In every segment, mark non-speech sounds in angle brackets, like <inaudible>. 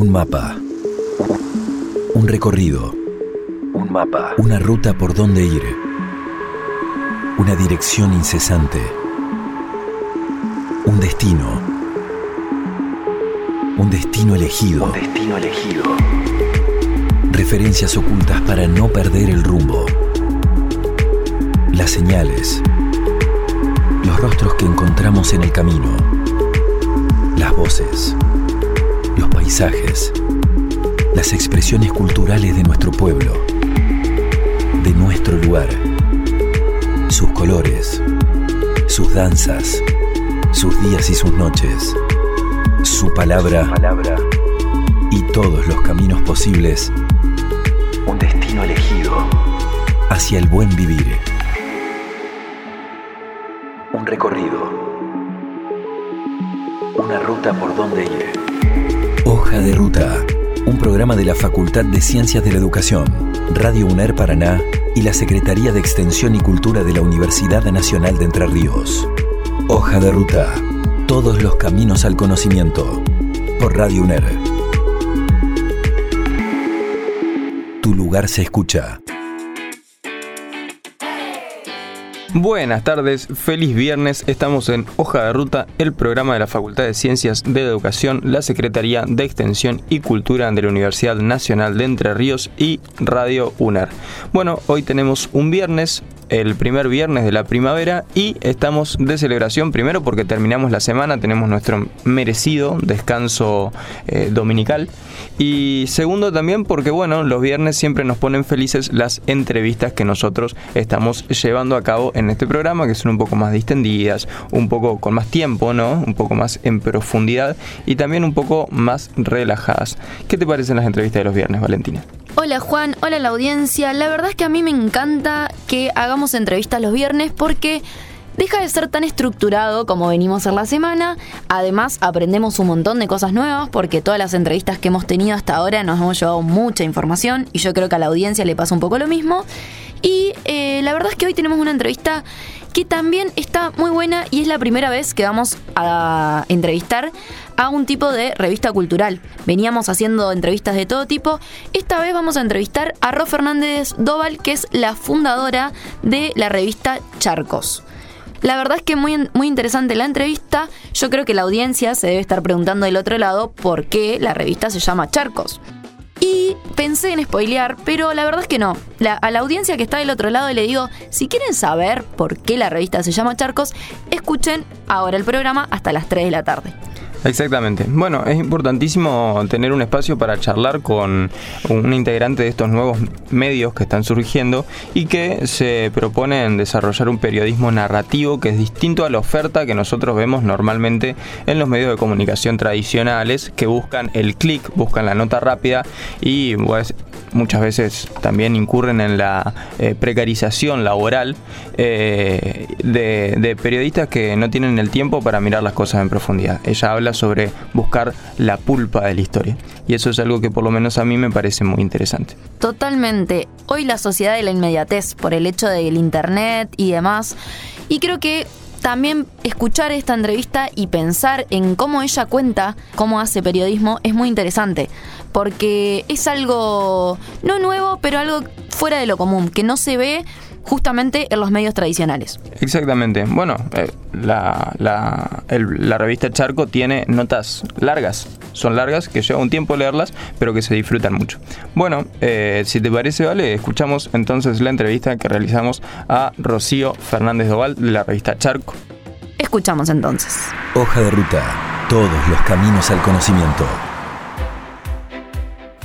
Un mapa. Un recorrido. Un mapa. Una ruta por donde ir. Una dirección incesante. Un destino. Un destino elegido. Un destino elegido. Referencias ocultas para no perder el rumbo. Las señales. Los rostros que encontramos en el camino. Las voces. Los paisajes. Las expresiones culturales de nuestro pueblo. De nuestro lugar. Sus colores. Sus danzas. Sus días y sus noches. Su palabra. Palabra. Y todos los caminos posibles Un destino elegido. hacia el buen vivir. Un recorrido. Una ruta por donde ir. Hoja de Ruta, un programa de la Facultad de Ciencias de la Educación, Radio UNER Paraná y la Secretaría de Extensión y Cultura de la Universidad Nacional de Entre Ríos. Hoja de Ruta, todos los caminos al conocimiento, por Radio UNER. Tu lugar se escucha. Buenas tardes, feliz viernes. Estamos en Hoja de Ruta, el programa de la Facultad de Ciencias de Educación, la Secretaría de Extensión y Cultura de la Universidad Nacional de Entre Ríos y Radio UNER. Bueno, hoy tenemos un viernes, el primer viernes de la primavera y estamos de celebración primero porque terminamos la semana, tenemos nuestro merecido descanso eh, dominical y segundo también porque bueno, los viernes siempre nos ponen felices las entrevistas que nosotros estamos llevando a cabo en este programa que son un poco más distendidas, un poco con más tiempo, ¿no? Un poco más en profundidad y también un poco más relajadas. ¿Qué te parecen las entrevistas de los viernes, Valentina? Hola Juan, hola la audiencia. La verdad es que a mí me encanta que hagamos entrevistas los viernes porque deja de ser tan estructurado como venimos en la semana. Además, aprendemos un montón de cosas nuevas porque todas las entrevistas que hemos tenido hasta ahora nos hemos llevado mucha información y yo creo que a la audiencia le pasa un poco lo mismo. Y eh, la verdad es que hoy tenemos una entrevista que también está muy buena y es la primera vez que vamos a entrevistar a un tipo de revista cultural. Veníamos haciendo entrevistas de todo tipo. Esta vez vamos a entrevistar a Ro Fernández Doval, que es la fundadora de la revista Charcos. La verdad es que muy, muy interesante la entrevista. Yo creo que la audiencia se debe estar preguntando del otro lado por qué la revista se llama Charcos. Y pensé en spoilear, pero la verdad es que no. La- a la audiencia que está del otro lado le digo, si quieren saber por qué la revista se llama Charcos, escuchen ahora el programa hasta las 3 de la tarde. Exactamente. Bueno, es importantísimo tener un espacio para charlar con un integrante de estos nuevos medios que están surgiendo y que se proponen desarrollar un periodismo narrativo que es distinto a la oferta que nosotros vemos normalmente en los medios de comunicación tradicionales que buscan el clic, buscan la nota rápida y pues, muchas veces también incurren en la eh, precarización laboral eh, de, de periodistas que no tienen el tiempo para mirar las cosas en profundidad. Ella habla sobre buscar la pulpa de la historia y eso es algo que por lo menos a mí me parece muy interesante. Totalmente. Hoy la sociedad de la inmediatez, por el hecho del internet y demás. Y creo que también escuchar esta entrevista y pensar en cómo ella cuenta cómo hace periodismo es muy interesante. Porque es algo no nuevo, pero algo fuera de lo común, que no se ve justamente en los medios tradicionales. Exactamente. Bueno, eh, la, la- el- la revista Charco tiene notas largas. Son largas, que lleva un tiempo leerlas, pero que se disfrutan mucho. Bueno, eh, si te parece, Vale, escuchamos entonces la entrevista que realizamos a Rocío Fernández Doval de la revista Charco. Escuchamos entonces. Hoja de Ruta, todos los caminos al conocimiento.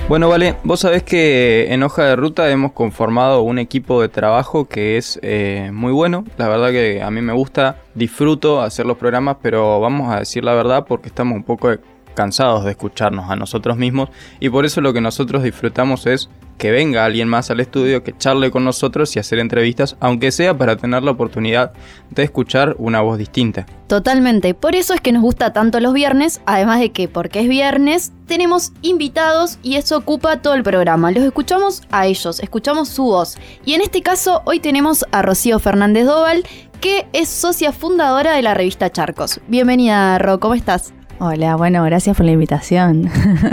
Bueno, vale, vos sabés que en Hoja de Ruta hemos conformado un equipo de trabajo que es eh, muy bueno. La verdad que a mí me gusta, disfruto hacer los programas, pero vamos a decir la verdad porque estamos un poco cansados de escucharnos a nosotros mismos y por eso lo que nosotros disfrutamos es que venga alguien más al estudio, que charle con nosotros y hacer entrevistas, aunque sea para tener la oportunidad de escuchar una voz distinta. Totalmente, por eso es que nos gusta tanto los viernes, además de que porque es viernes tenemos invitados y eso ocupa todo el programa. Los escuchamos a ellos, escuchamos su voz. Y en este caso hoy tenemos a Rocío Fernández Doval, que es socia fundadora de la revista Charcos. Bienvenida, Ro, ¿cómo estás? Hola, bueno, gracias por la invitación.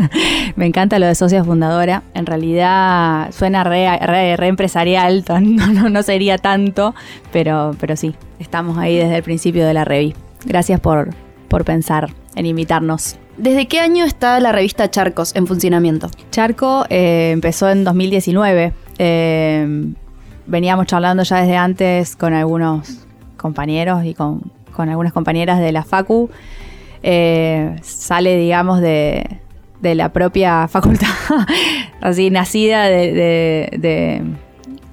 <laughs> Me encanta lo de socia fundadora. En realidad suena re, re, empresarial, <laughs> no, no, sería tanto, pero, pero sí, estamos ahí desde el principio de la revista. Gracias por, por pensar en invitarnos. ¿Desde qué año está la revista Charcos en funcionamiento? Charco eh, empezó en 2019. Eh, veníamos charlando ya desde antes con algunos compañeros y con, con algunas compañeras de la FACU eh, sale, digamos, de, la propia <laughs> facultad, así nacida de,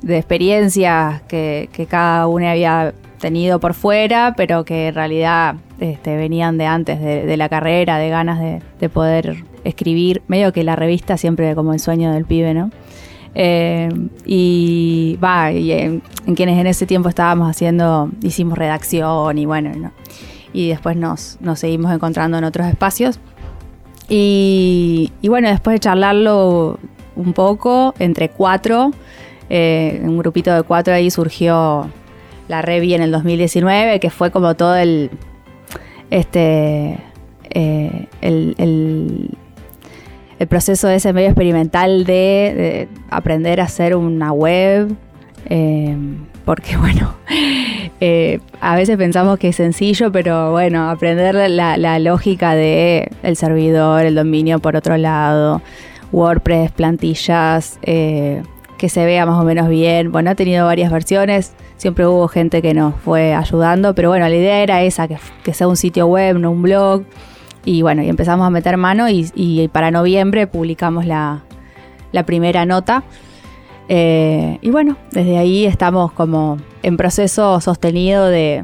experiencias que, cada uno había tenido por fuera, pero que en realidad este, venían de antes de, la carrera, de ganas de, poder escribir, medio que la revista siempre como el sueño del pibe, ¿no? Eh, y va, y en, quienes en ese tiempo estábamos haciendo, hicimos redacción y bueno, ¿no? Y después nos, seguimos encontrando en otros espacios. Y, bueno, después de charlarlo un poco, entre cuatro, eh, un grupito de cuatro ahí surgió la Revi en el 2019, que fue como todo el, este, eh, el, el, proceso de ese medio experimental de, aprender a hacer una web, eh, porque bueno, eh, a veces pensamos que es sencillo, pero bueno, aprender la, lógica de el servidor, el dominio por otro lado, WordPress, plantillas, eh, que se vea más o menos bien. Bueno, ha tenido varias versiones, siempre hubo gente que nos fue ayudando, pero bueno, la idea era esa, que, sea un sitio web, no un blog. Y bueno, y empezamos a meter mano y, para noviembre publicamos la, la primera nota. Eh, y bueno, desde ahí estamos como en proceso sostenido de,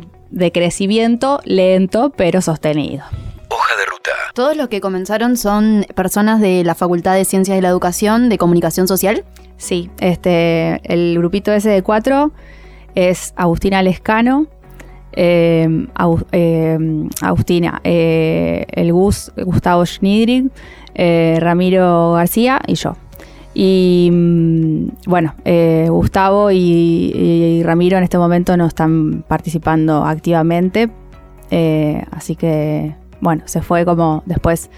crecimiento, lento pero sostenido. Hoja de ruta. ¿Todos los que comenzaron son personas de la Facultad de Ciencias de la Educación de Comunicación Social? Sí, este, el grupito ese de cuatro es Agustina Lescano, eh, eh, Agustina, el Gus, Gustavo Schnidrig, Ramiro García y yo. Y mm, bueno, eh, Gustavo y, Ramiro en este momento no están participando activamente. Eh, así que bueno, se fue como después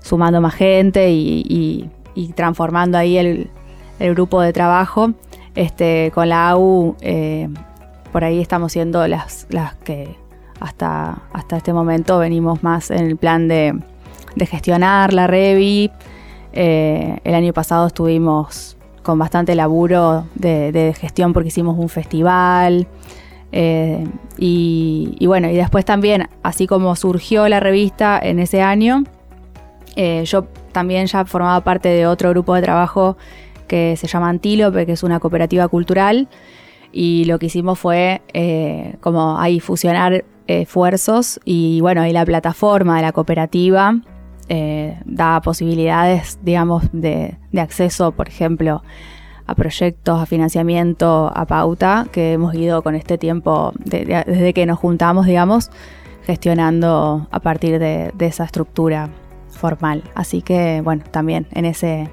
sumando más gente y, transformando ahí el, grupo de trabajo. Este, con la AU, eh, por ahí estamos siendo las, las que hasta, hasta este momento venimos más en el plan de, de gestionar la Revi eh, el año pasado estuvimos con bastante laburo de, gestión porque hicimos un festival. Eh, y, bueno, y después también, así como surgió la revista en ese año, eh, yo también ya formaba parte de otro grupo de trabajo que se llama Antílope, que es una cooperativa cultural. Y lo que hicimos fue como ahí fusionar esfuerzos y bueno, ahí la plataforma de la cooperativa eh, da posibilidades, digamos, de, acceso, por ejemplo, a proyectos, a financiamiento, a pauta, que hemos ido con este tiempo, desde que nos juntamos, digamos, gestionando a partir de, esa estructura formal. Así que, bueno, también en ese,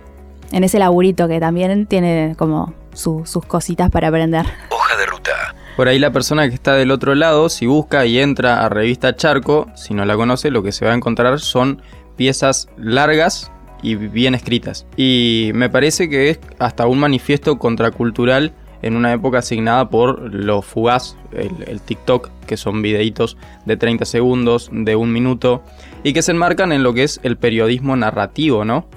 en ese laburito que también tiene como sus cositas para aprender. Hoja de ruta. Por ahí la persona que está del otro lado, si busca y entra a revista Charco, si no la conoce, lo que se va a encontrar son piezas largas y bien escritas. Y me parece que es hasta un manifiesto contracultural en una época asignada por lo fugaz, el, TikTok, que son videitos de 30 segundos, de un minuto, y que se enmarcan en lo que es el periodismo narrativo, ¿no?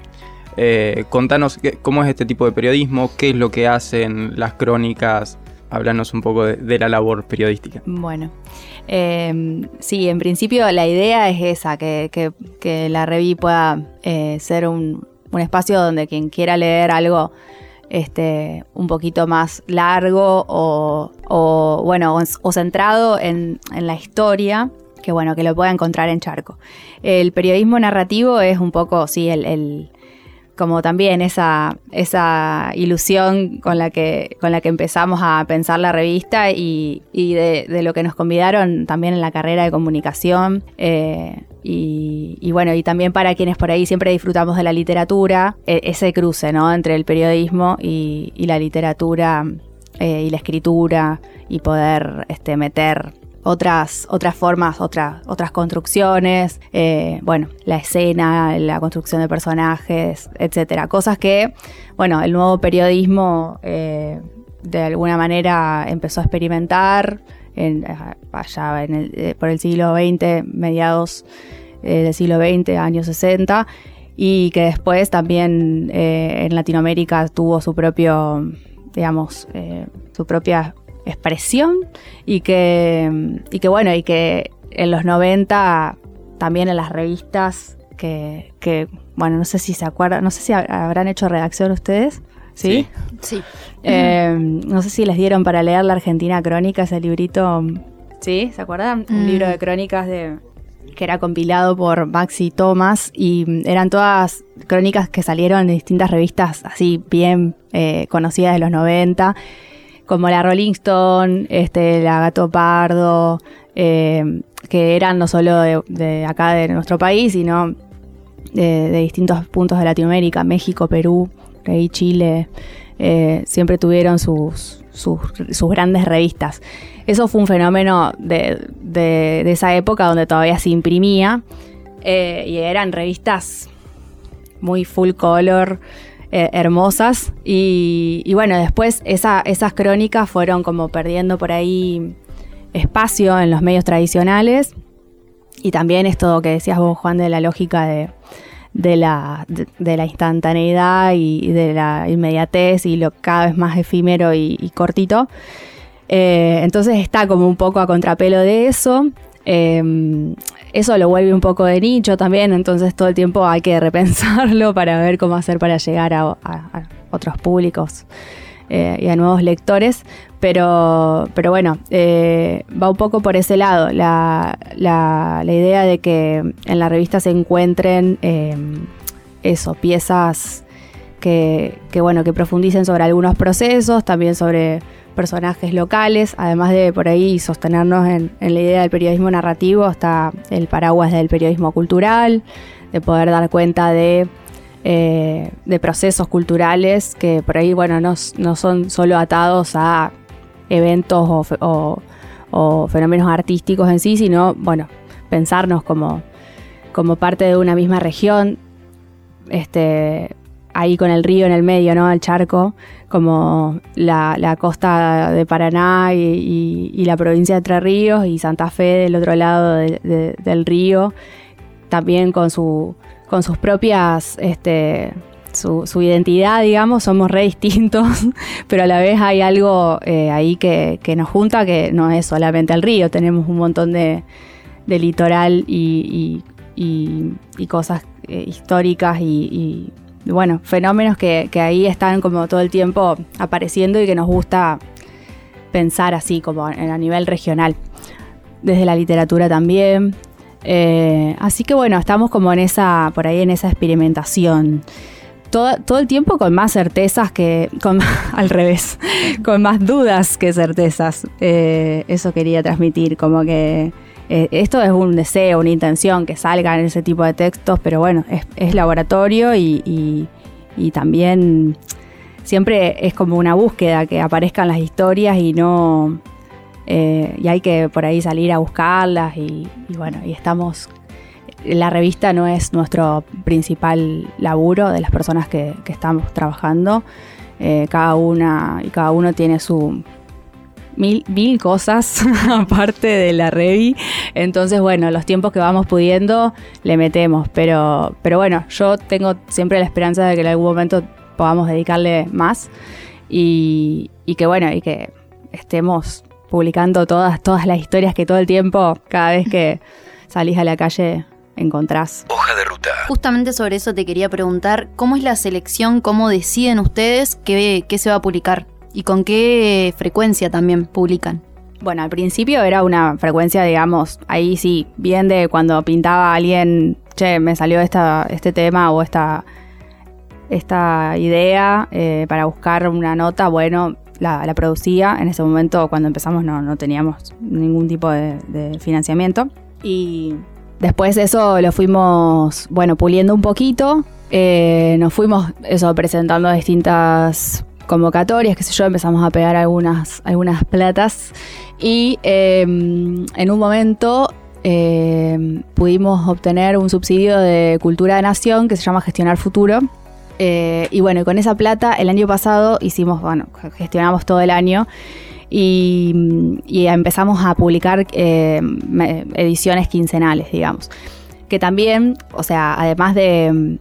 Eh, contanos cómo es este tipo de periodismo, qué es lo que hacen las crónicas, háblanos un poco de, la labor periodística. Bueno, eh, sí, en principio la idea es esa, que, la reví pueda eh, ser un, espacio donde quien quiera leer algo este, un poquito más largo o, bueno, o, centrado en, la historia, que bueno, que lo pueda encontrar en Charco. El periodismo narrativo es un poco, sí, el como también esa, esa ilusión con la, que, con la que empezamos a pensar la revista y, de, lo que nos convidaron también en la carrera de comunicación. Eh, y, bueno, y también para quienes por ahí siempre disfrutamos de la literatura, e, ese cruce ¿no? entre el periodismo y, la literatura eh, y la escritura y poder este, meter otras, otras formas, otras, otras construcciones, eh, bueno, la escena, la construcción de personajes, etcétera. Cosas que, bueno, el nuevo periodismo eh, de alguna manera empezó a experimentar en, allá en el, eh, por el siglo XX, mediados del siglo XX, años 60, y que después también en Latinoamérica tuvo su propio, digamos, su propia expresión y que, y que bueno, y que en los 90 también en las revistas que, que, bueno, no sé si se acuerdan, no sé si habrán hecho redacción ustedes. ¿Sí? Sí. Eh, no sé si les dieron para leer La Argentina Crónica, ese librito. ¿Sí? ¿Se acuerdan? Un libro de crónicas de que era compilado por Maxi Thomas y eran todas crónicas que salieron de distintas revistas así bien eh, conocidas de los 90 como la Rolling Stone, este, la Gato Pardo, eh, que eran no solo de, acá de nuestro país, sino de, distintos puntos de Latinoamérica, México, Perú, y Chile, eh, siempre tuvieron sus, sus, grandes revistas. Eso fue un fenómeno de, esa época donde todavía se imprimía eh, y eran revistas muy full color, eh, hermosas. Y, bueno, después esas crónicas fueron como perdiendo por ahí espacio en los medios tradicionales. Y también esto que decías vos, Juan, de la lógica de, la, de, la instantaneidad y de la inmediatez y lo cada vez más efímero y, cortito. Eh, entonces está como un poco a contrapelo de eso. Em, eso lo vuelve un poco de nicho también, entonces todo el tiempo hay que repensarlo <laughs> para ver cómo hacer para llegar a, otros públicos eh, y a nuevos lectores. Pero, pero bueno, eh, va un poco por ese lado, la, idea de que en la revista se encuentren em, eso, piezas que, que, bueno, que profundicen sobre algunos procesos, también sobre personajes locales, además de por ahí sostenernos en, la idea del periodismo narrativo, está el paraguas del periodismo cultural, de poder dar cuenta de, eh, procesos culturales que por ahí, bueno, no, son solo atados a eventos o, fenómenos artísticos en sí, sino, bueno, pensarnos como, como parte de una misma región, este, ahí con el río en el medio, ¿no? El charco, como la, costa de Paraná y, la provincia de Entre Ríos y Santa Fe del otro lado del río, también con, su, con sus propias, este, su, identidad, digamos, somos re distintos, <laughs> pero a la vez hay algo eh, ahí que, nos junta que no es solamente el río, tenemos un montón de, litoral y, cosas eh, históricas y bueno, fenómenos que, ahí están como todo el tiempo apareciendo y que nos gusta pensar así, como a nivel regional. Desde la literatura también. Eh, así que bueno, estamos como en esa, por ahí en esa experimentación. Todo, todo, el tiempo con más certezas que, con, <laughs> al revés, con más dudas que certezas. Eh, eso quería transmitir, como que eh, esto es un deseo, una intención que salgan ese tipo de textos, pero bueno, es, laboratorio y, también siempre es como una búsqueda que aparezcan las historias y no... Eh, y hay que por ahí salir a buscarlas y, bueno, y estamos... La revista no es nuestro principal laburo de las personas que, estamos trabajando. Eh, cada una y cada uno tiene su, mil, cosas <laughs> aparte de la Revi. Entonces, bueno, los tiempos que vamos pudiendo le metemos. Pero, pero bueno, yo tengo siempre la esperanza de que en algún momento podamos dedicarle más. Y, que bueno, y que estemos publicando todas, todas las historias que todo el tiempo, cada vez que <laughs> salís a la calle, encontrás. Hoja de ruta. Justamente sobre eso te quería preguntar, ¿cómo es la selección? ¿Cómo deciden ustedes qué, qué se va a publicar? Y con qué frecuencia también publican. Bueno, al principio era una frecuencia, digamos, ahí sí, bien de cuando pintaba alguien, che, me salió esta, este tema o esta, esta idea eh, para buscar una nota, bueno, la, producía. En ese momento, cuando empezamos, no, teníamos ningún tipo de, financiamiento. Y después de eso lo fuimos, bueno, puliendo un poquito. Eh, nos fuimos, eso, presentando distintas convocatorias, qué sé yo, empezamos a pegar algunas, algunas platas Y eh, en un momento eh, pudimos obtener un subsidio de Cultura de Nación que se llama Gestionar Futuro. Eh, y bueno, con esa plata el año pasado hicimos, bueno, gestionamos todo el año y, empezamos a publicar eh, ediciones quincenales, digamos. Que también, o sea, además de,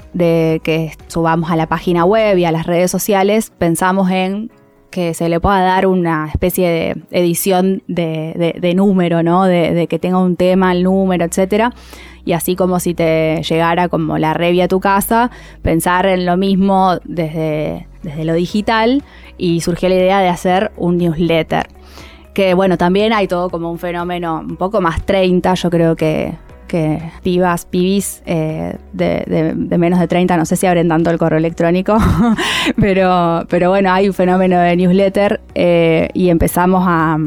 que subamos a la página web y a las redes sociales, pensamos en que se le pueda dar una especie de edición de, número, ¿no? De, de que tenga un tema, el número, etcétera. Y así como si te llegara como la revia a tu casa, pensar en lo mismo desde, desde lo digital y surgió la idea de hacer un newsletter. Que bueno, también hay todo como un fenómeno un poco más 30, yo creo que, que pibas, pibis eh, de, menos de 30, no sé si abren tanto el correo electrónico, <laughs> pero, pero bueno, hay un fenómeno de newsletter eh, y empezamos a,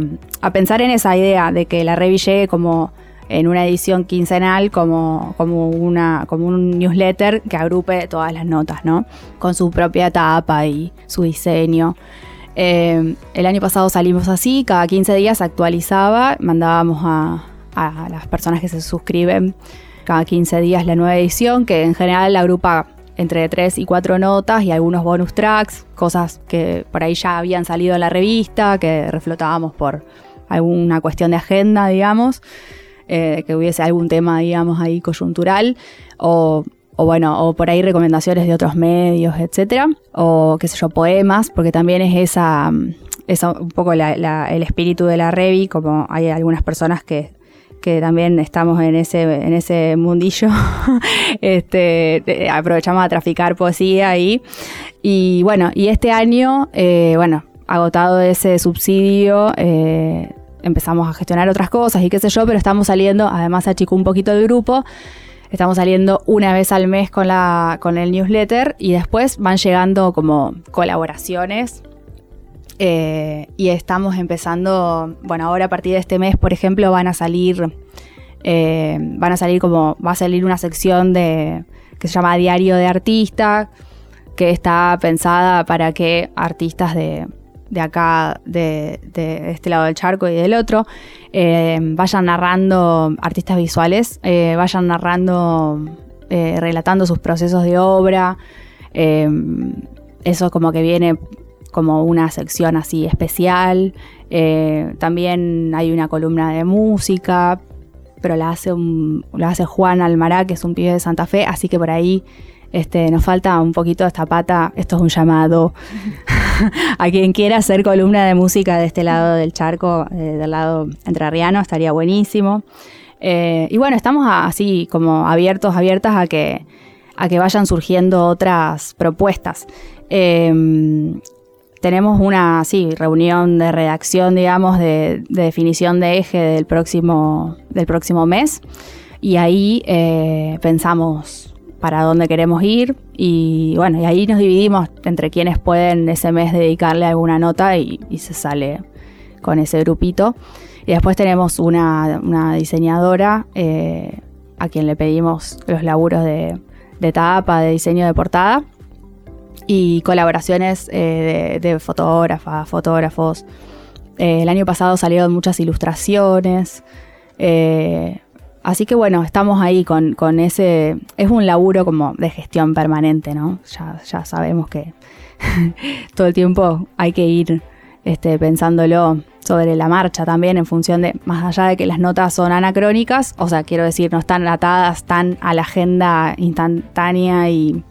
a pensar en esa idea de que la revi llegue como en una edición quincenal como, como, una, como un newsletter que agrupe todas las notas, ¿no? Con su propia tapa y su diseño. Eh, el año pasado salimos así, cada 15 días actualizaba, mandábamos a, a las personas que se suscriben cada 15 días la nueva edición, que en general agrupa entre 3 y 4 notas y algunos bonus tracks, cosas que por ahí ya habían salido en la revista, que reflotábamos por alguna cuestión de agenda, digamos, eh, que hubiese algún tema, digamos, ahí coyuntural, o, bueno, o por ahí recomendaciones de otros medios, etcétera, o qué sé yo, poemas, porque también es esa, mm, esa un poco el espíritu de la revi, como hay algunas personas que que también estamos en ese, en ese mundillo, <laughs> este, eh, aprovechamos a traficar poesía ahí. Y bueno, y este año, eh, bueno, agotado ese subsidio, eh, empezamos a gestionar otras cosas y qué sé yo, pero estamos saliendo, además achicó un poquito el grupo, estamos saliendo una vez al mes con, la, con el newsletter y después van llegando como colaboraciones eh, y estamos empezando, bueno, ahora a partir de este mes, por ejemplo, van a salir, eh, van a salir como, va a salir una sección de que se llama Diario de Artista, que está pensada para que artistas de, de acá, de, este lado del charco y del otro, eh, vayan narrando, artistas visuales, vayan narrando, relatando sus procesos de obra. eso como que viene como una sección así especial. Eh, también hay una columna de música, pero la hace, la hace Juan Almará, que es un pibe de Santa Fe, así que por ahí este, nos falta un poquito esta pata. Esto es un llamado <laughs> a quien quiera hacer columna de música de este lado del charco, eh, del lado entrerriano, estaría buenísimo. Eh, y bueno, estamos así como abiertos, abiertas a que, a que vayan surgiendo otras propuestas. Tenemos una sí, reunión de redacción, digamos, de, de definición de eje del próximo, del próximo mes. Y ahí eh, pensamos para dónde queremos ir. Y bueno, y ahí nos dividimos entre quienes pueden ese mes dedicarle alguna nota y, y se sale con ese grupito. Y después tenemos una, una diseñadora eh, a quien le pedimos los laburos de, de tapa, de diseño de portada y colaboraciones eh, de, fotógrafas, fotógrafos. Eh, el año pasado salieron muchas ilustraciones. eh, así que bueno, estamos ahí con, con ese... Es un laburo como de gestión permanente, ¿no? Ya, ya sabemos que <laughs> todo el tiempo hay que ir este, pensándolo sobre la marcha también en función de, más allá de que las notas son anacrónicas, o sea, quiero decir, no están atadas tan a la agenda instantánea y,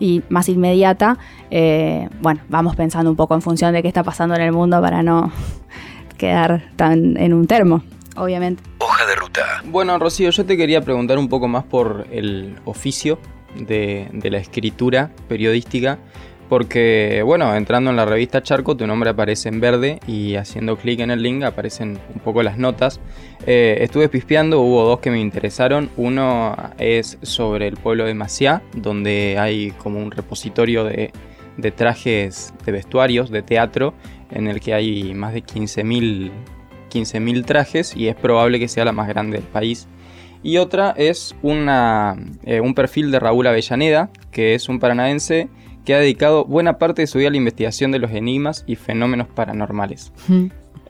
y más inmediata, eh, bueno, vamos pensando un poco en función de qué está pasando en el mundo para no <laughs> quedar tan en un termo, obviamente. Hoja de ruta. Bueno, Rocío, yo te quería preguntar un poco más por el oficio de, de la escritura periodística, porque, bueno, entrando en la revista Charco, tu nombre aparece en verde y haciendo clic en el link aparecen un poco las notas. Eh, estuve pispeando, hubo dos que me interesaron. Uno es sobre el pueblo de Maciá, donde hay como un repositorio de, trajes, de vestuarios, de teatro, en el que hay más de 15.000 15.000 trajes y es probable que sea la más grande del país. Y otra es eh, un perfil de Raúl Avellaneda, que es un paranaense que ha dedicado buena parte de su vida a la investigación de los enigmas y fenómenos paranormales.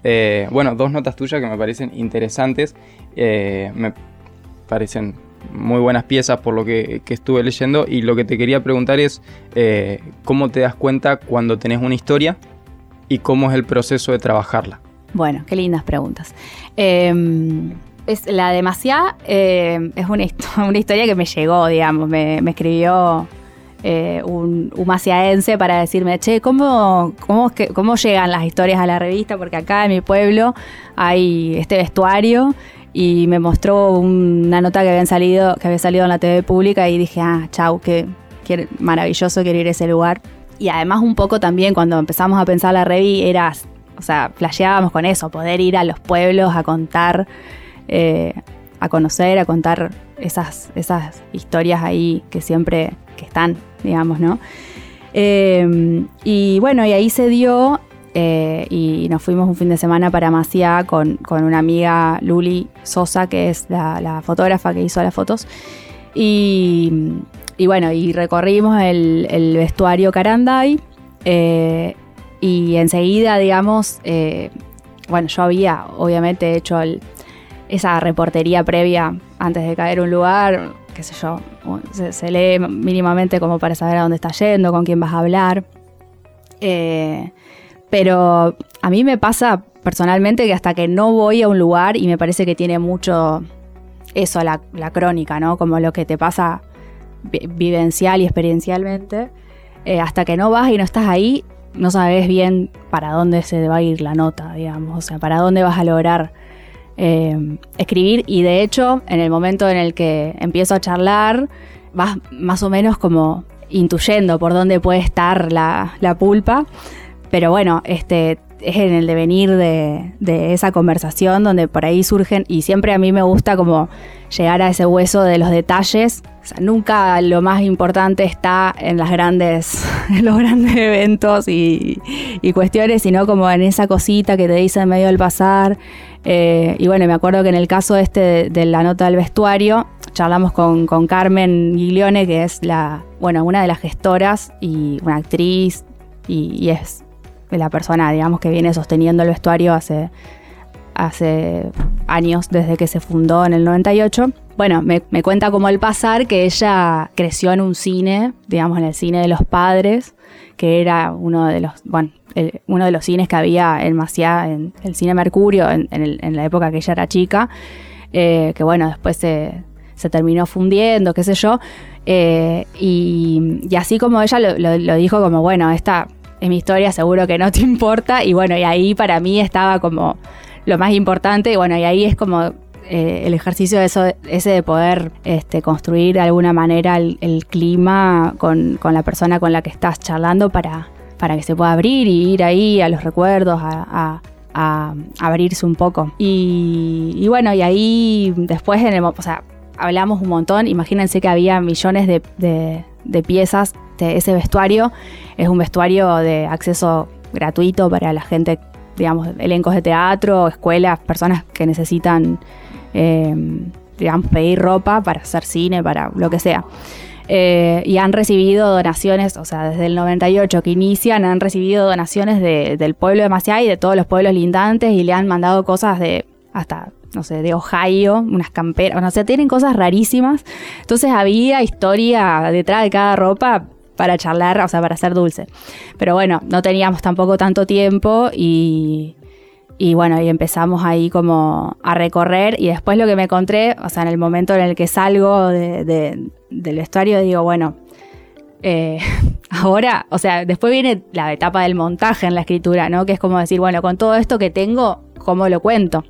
Eh, bueno, dos notas tuyas que me parecen interesantes. Eh, me parecen muy buenas piezas por lo que, que, estuve leyendo. Y lo que te quería preguntar es eh, cómo te das cuenta cuando tenés una historia y cómo es el proceso de trabajarla. Bueno, qué lindas preguntas. Em, es la demasiada es una, <laughs> una, historia que me llegó, digamos, me, me escribió eh, un humaciaense para decirme, che, ¿cómo, cómo, ¿cómo llegan las historias a la revista? Porque acá en mi pueblo hay este vestuario y me mostró una nota que, habían salido, que había salido en la TV pública y dije, ah, chau, qué, maravilloso quiero ir a ese lugar. Y además un poco también cuando empezamos a pensar la revista era, o sea, flasheábamos con eso, poder ir a los pueblos a contar, eh, a conocer, a contar esas, esas historias ahí que siempre que están, digamos, ¿no? Em, y bueno, y ahí se dio eh, y nos fuimos un fin de semana para Maciá con, una amiga Luli Sosa, que es la, fotógrafa que hizo las fotos. Y, bueno, y recorrimos el, vestuario Caranday. Eh, y enseguida, digamos, eh, bueno, yo había obviamente hecho esa reportería previa antes de caer un lugar, qué sé yo, se, lee mínimamente como para saber a dónde está yendo, con quién vas a hablar. Eh, pero a mí me pasa personalmente que hasta que no voy a un lugar y me parece que tiene mucho eso, la, crónica, ¿no? Como lo que te pasa vivencial y experiencialmente, eh, hasta que no vas y no estás ahí, no sabes bien para dónde se va a ir la nota, digamos, o sea, para dónde vas a lograr eh, escribir y de hecho en el momento en el que empiezo a charlar vas más o menos como intuyendo por dónde puede estar la, pulpa, pero bueno, este es en el devenir de, de, esa conversación donde por ahí surgen y siempre a mí me gusta como llegar a ese hueso de los detalles. nunca lo más importante está en las grandes, <laughs> en los grandes eventos y, y, cuestiones, sino como en esa cosita que te dice en medio del pasar, eh, y bueno, me acuerdo que en el caso este de, la nota del vestuario, charlamos con, Carmen Giglione, que es la, bueno, una de las gestoras y una actriz, y, es la persona, digamos, que viene sosteniendo el vestuario hace, hace años, desde que se fundó en el 98. Bueno, me, me cuenta como el pasar que ella creció en un cine, digamos, en el cine de los padres, que era uno de los, bueno, uno de los cines que había en Maciá, en el cine Mercurio, en, la época que ella era chica, eh, que bueno, después se, terminó fundiendo, qué sé yo. Eh, y, así como ella lo, dijo como, bueno, esta es mi historia, seguro que no te importa. Y bueno, y ahí para mí estaba como lo más importante. Y bueno, y ahí es como eh, el ejercicio de eso, ese de poder este, construir de alguna manera el, clima con, la persona con la que estás charlando para, para que se pueda abrir y ir ahí a los recuerdos, a, abrirse un poco. Y, bueno, y ahí después, en el, o sea, hablamos un montón. Imagínense que había millones de, de piezas. De ese vestuario es un vestuario de acceso gratuito para la gente, digamos, elencos de teatro, escuelas, personas que necesitan eh, digamos, pedir ropa para hacer cine, para lo que sea. Eh, y han recibido donaciones, o sea, desde el 98 que inician, han recibido donaciones del pueblo de Maciá y de todos los pueblos lindantes y le han mandado cosas de hasta, no sé, de Ohio, unas camperas, o sea, tienen cosas rarísimas. Entonces había historia detrás de cada ropa para charlar, o sea, para hacer dulce. Pero bueno, no teníamos tampoco tanto tiempo y, y bueno, y empezamos ahí como a recorrer y después lo que me encontré, o sea, en el momento en el que salgo del vestuario, digo, bueno, eh, <laughs> ahora, o sea, después viene la etapa del montaje en la escritura, ¿no? Que es como decir, bueno, con todo esto que tengo, ¿cómo lo cuento?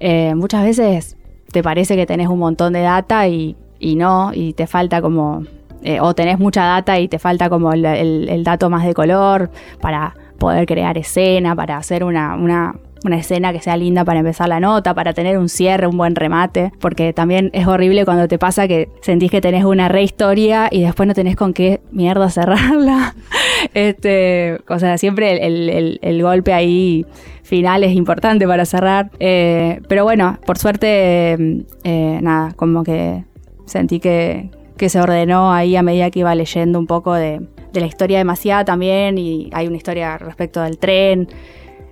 Eh, muchas veces te parece que tenés un montón de data y, no, y te falta como, eh, o tenés mucha data y te falta como el dato más de color para poder crear escena, para hacer una, una, escena que sea linda para empezar la nota, para tener un cierre, un buen remate, porque también es horrible cuando te pasa que sentís que tenés una rehistoria y después no tenés con qué mierda cerrarla. <laughs> este, o sea, siempre el, golpe ahí final es importante para cerrar. Eh, pero bueno, por suerte, eh, nada, como que sentí que, que se ordenó ahí a medida que iba leyendo un poco de, de la historia demasiada también y hay una historia respecto del tren.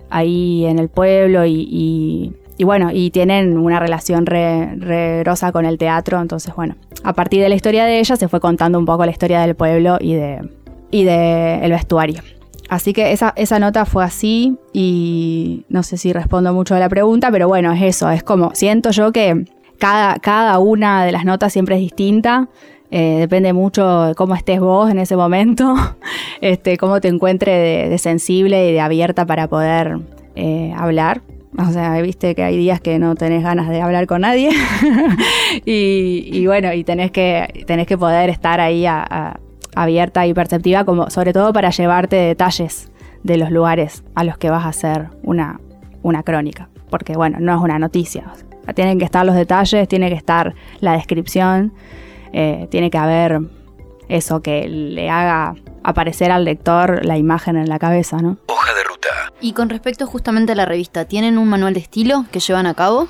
ahí en el pueblo y, bueno, y tienen una relación re, grosa con el teatro, entonces bueno, a partir de la historia de ella se fue contando un poco la historia del pueblo y de, y de vestuario. Así que esa, esa nota fue así y no sé si respondo mucho a la pregunta, pero bueno, es eso, es como, siento yo que cada, cada una de las notas siempre es distinta, eh, depende mucho de cómo estés vos en ese momento, <laughs> este, cómo te encuentres de, sensible y de abierta para poder eh, hablar. O sea, viste que hay días que no tenés ganas de hablar con nadie <laughs> y, bueno, y tenés que, tenés que poder estar ahí a abierta y perceptiva, como sobre todo para llevarte detalles de los lugares a los que vas a hacer una, una crónica. Porque bueno, no es una noticia. tienen que estar los detalles, tiene que estar la descripción, eh, tiene que haber eso que le haga aparecer al lector la imagen en la cabeza, ¿no? Hoja de ruta. Y con respecto justamente a la revista, ¿tienen un manual de estilo que llevan a cabo?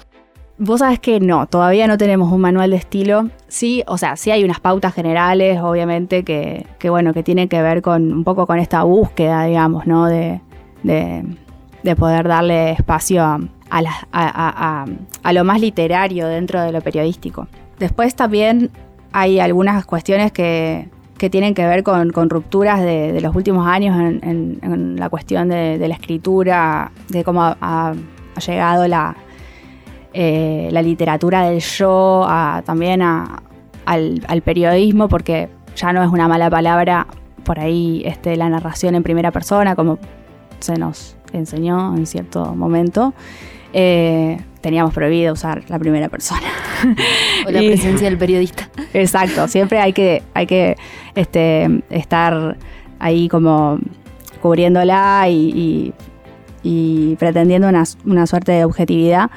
Vos sabés que no, todavía no tenemos un manual de estilo. Sí, o sea, sí hay unas pautas generales, obviamente, que, bueno, que tienen que ver con un poco con esta búsqueda, digamos, ¿no? De, de, poder darle espacio a, a, a, lo más literario dentro de lo periodístico. Después también hay algunas cuestiones que, que tienen que ver con, rupturas de, los últimos años en, la cuestión de, la escritura, de cómo ha llegado la eh, la literatura del yo, también al, periodismo, porque ya no es una mala palabra por ahí este, la narración en primera persona, como se nos enseñó en cierto momento. Eh, teníamos prohibido usar la primera persona. <laughs> O la presencia del periodista. Exacto, siempre hay que, hay que este, estar ahí como cubriéndola y, pretendiendo una, una, suerte de objetividad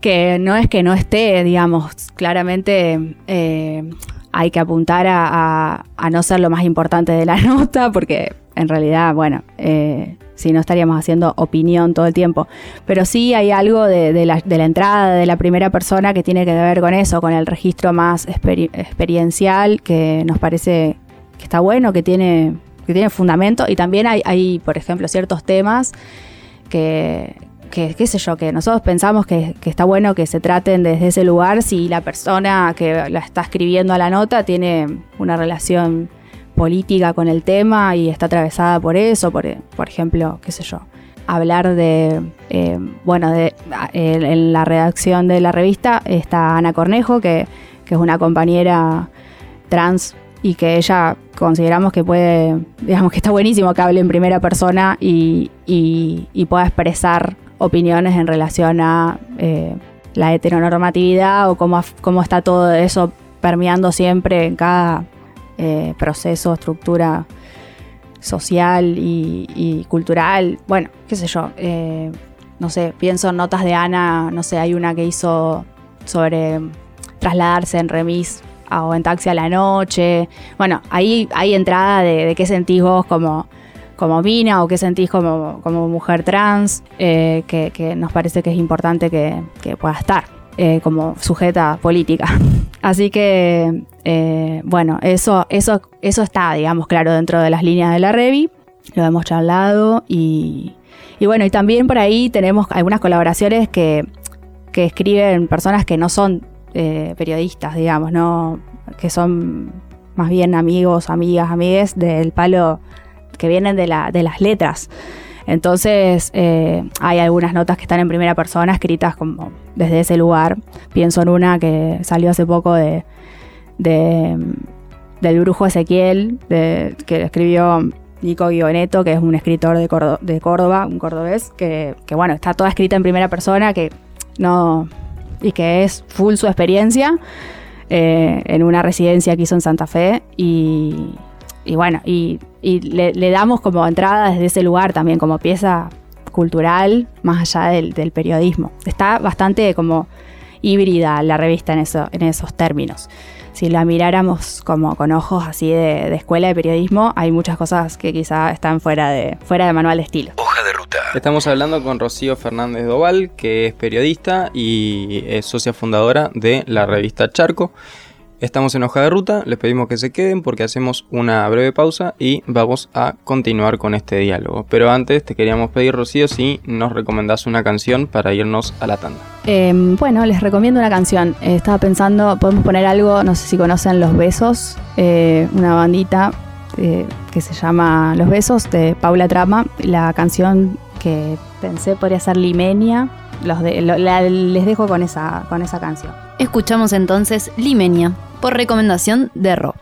que no es que no esté, digamos, claramente eh, hay que apuntar a, no ser lo más importante de la <laughs> nota, porque en realidad, bueno, eh, si no estaríamos haciendo opinión todo el tiempo. Pero sí hay algo de, la, entrada de la primera persona que tiene que ver con eso, con el registro más experiencial, que nos parece que está bueno, que tiene, que tiene fundamento. Y también hay, por ejemplo, ciertos temas que, que, qué sé yo, que nosotros pensamos que, está bueno que se traten desde ese lugar si la persona que la está escribiendo a la nota tiene una relación política con el tema y está atravesada por eso, por, por ejemplo, qué sé yo, hablar de, eh, bueno, de, en la redacción de la revista está Ana Cornejo, que, es una compañera trans y que ella consideramos que puede, digamos que está buenísimo que hable en primera persona y, y pueda expresar opiniones en relación a eh, la heteronormatividad o cómo, cómo, está todo eso permeando siempre en cada eh, proceso, estructura social y, cultural. Bueno, qué sé yo, eh, no sé, pienso en notas de Ana, no sé, hay una que hizo sobre trasladarse en remis o en taxi a la noche. Bueno, ahí hay entrada de, qué sentís vos como como Mina o qué sentís como, como mujer trans, eh, que, nos parece que es importante que, pueda estar eh, como sujeta política. <laughs> Así que, eh, bueno, eso, eso, eso está, digamos, claro, dentro de las líneas de la Revi, lo hemos charlado y, y bueno, y también por ahí tenemos algunas colaboraciones que, que escriben personas que no son periodistas, digamos, no que son más bien amigos, amigas, amigues del palo que vienen de, la, de las letras. Entonces eh, hay algunas notas que están en primera persona escritas como desde ese lugar. Pienso en una que salió hace poco de, del brujo Ezequiel, que escribió Nico Guioneto, que es un escritor de, Córdoba, un cordobés, que, bueno, está toda escrita en primera persona, que no y que es full su experiencia eh, en una residencia que hizo en Santa Fe y bueno, y, le, damos como entrada desde ese lugar también, como pieza cultural, más allá del, periodismo. Está bastante como híbrida la revista en, eso, en esos términos. Si la miráramos como con ojos así de, escuela de periodismo, hay muchas cosas que quizá están fuera de, fuera de manual de estilo. Hoja de ruta. Estamos hablando con Rocío Fernández Doval, que es periodista y es socia fundadora de la revista Charco. Estamos en hoja de ruta, les pedimos que se queden porque hacemos una breve pausa y vamos a continuar con este diálogo. Pero antes te queríamos pedir, Rocío, si nos recomendás una canción para irnos a la tanda. Em, bueno, les recomiendo una canción. Eh, estaba pensando, podemos poner algo, no sé si conocen Los Besos, eh, una bandita eh, que se llama Los Besos de Paula Trama. La canción que pensé podría ser Limenia. Los de- lo- la- les dejo con esa, con esa canción. Escuchamos entonces Limenia, por recomendación de Ro.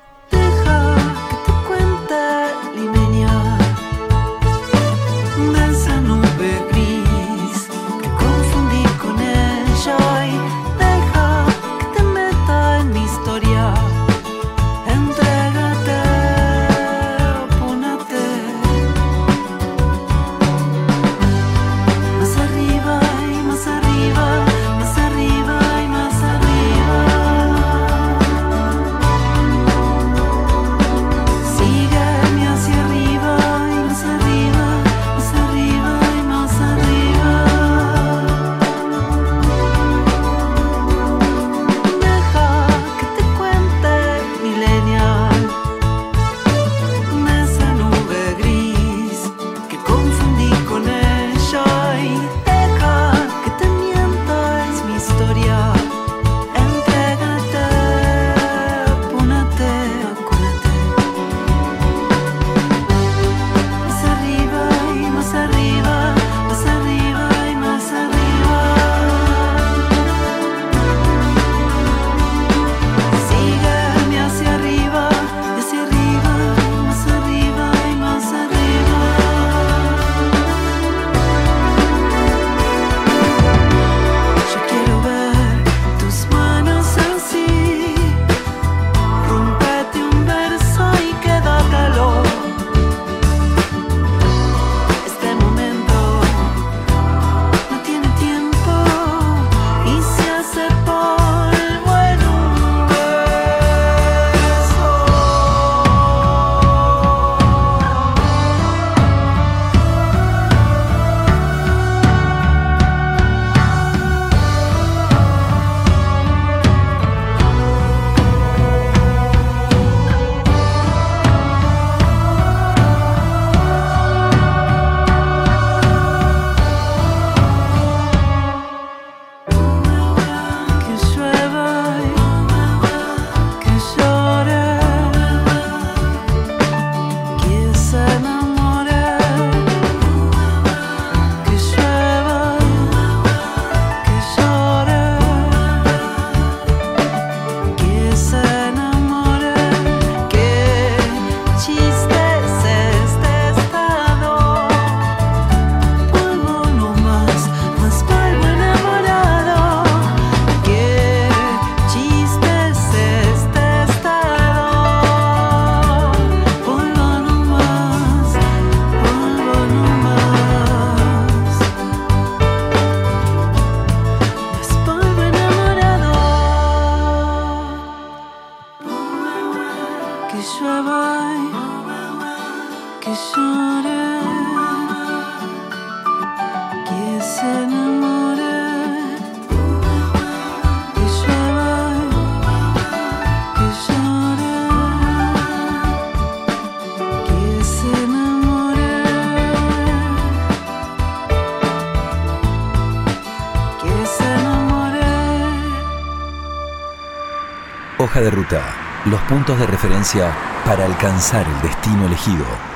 Hoja de ruta. Los puntos de referencia para alcanzar el destino elegido.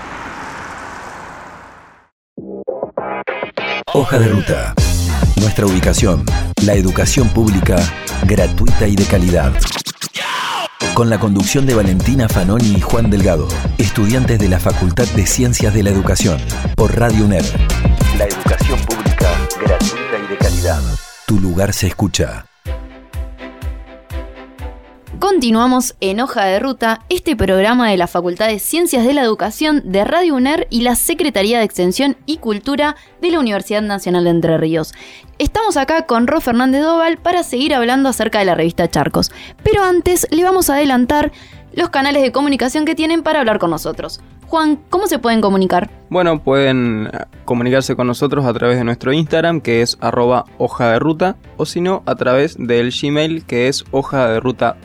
Hoja de ruta. Nuestra ubicación. La educación pública gratuita y de calidad. Con la conducción de Valentina Fanoni y Juan Delgado, estudiantes de la Facultad de Ciencias de la Educación, por Radio UNED. La educación pública gratuita y de calidad. Tu lugar se escucha. Continuamos en Hoja de Ruta, este programa de la Facultad de Ciencias de la Educación de Radio UNER y la Secretaría de Extensión y Cultura de la Universidad Nacional de Entre Ríos. Estamos acá con Ro Fernández Doval para seguir hablando acerca de la revista Charcos, pero antes le vamos a adelantar los canales de comunicación que tienen para hablar con nosotros. Juan, ¿cómo se pueden comunicar? Bueno, pueden eh, comunicarse con nosotros a través de nuestro Instagram, que es arroba hoja de ruta, o si no, a través del Gmail, que es hoja de ruta.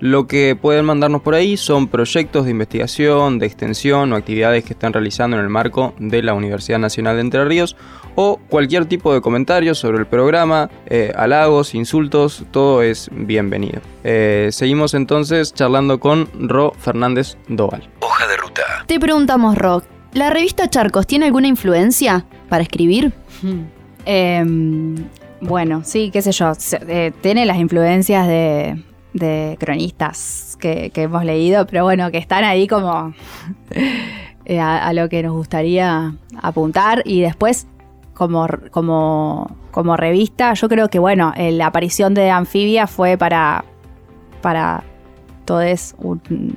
Lo que pueden mandarnos por ahí son proyectos de investigación, de extensión o actividades que están realizando en el marco de la Universidad Nacional de Entre Ríos o cualquier tipo de comentario sobre el programa, eh, halagos, insultos, todo es bienvenido. Eh, seguimos entonces charlando con Ro Fernández Doval. Hoja de ruta. Te preguntamos, Rock, ¿la revista Charcos tiene alguna influencia para escribir? <laughs> Em, bueno, sí, qué sé yo. eh, tiene las influencias de, de cronistas que, que hemos leído, pero bueno, que están ahí como <laughs> a, a lo que nos gustaría apuntar. Y después, como, como, revista, yo creo que bueno, eh, la aparición de Anfibia fue para, para todos un,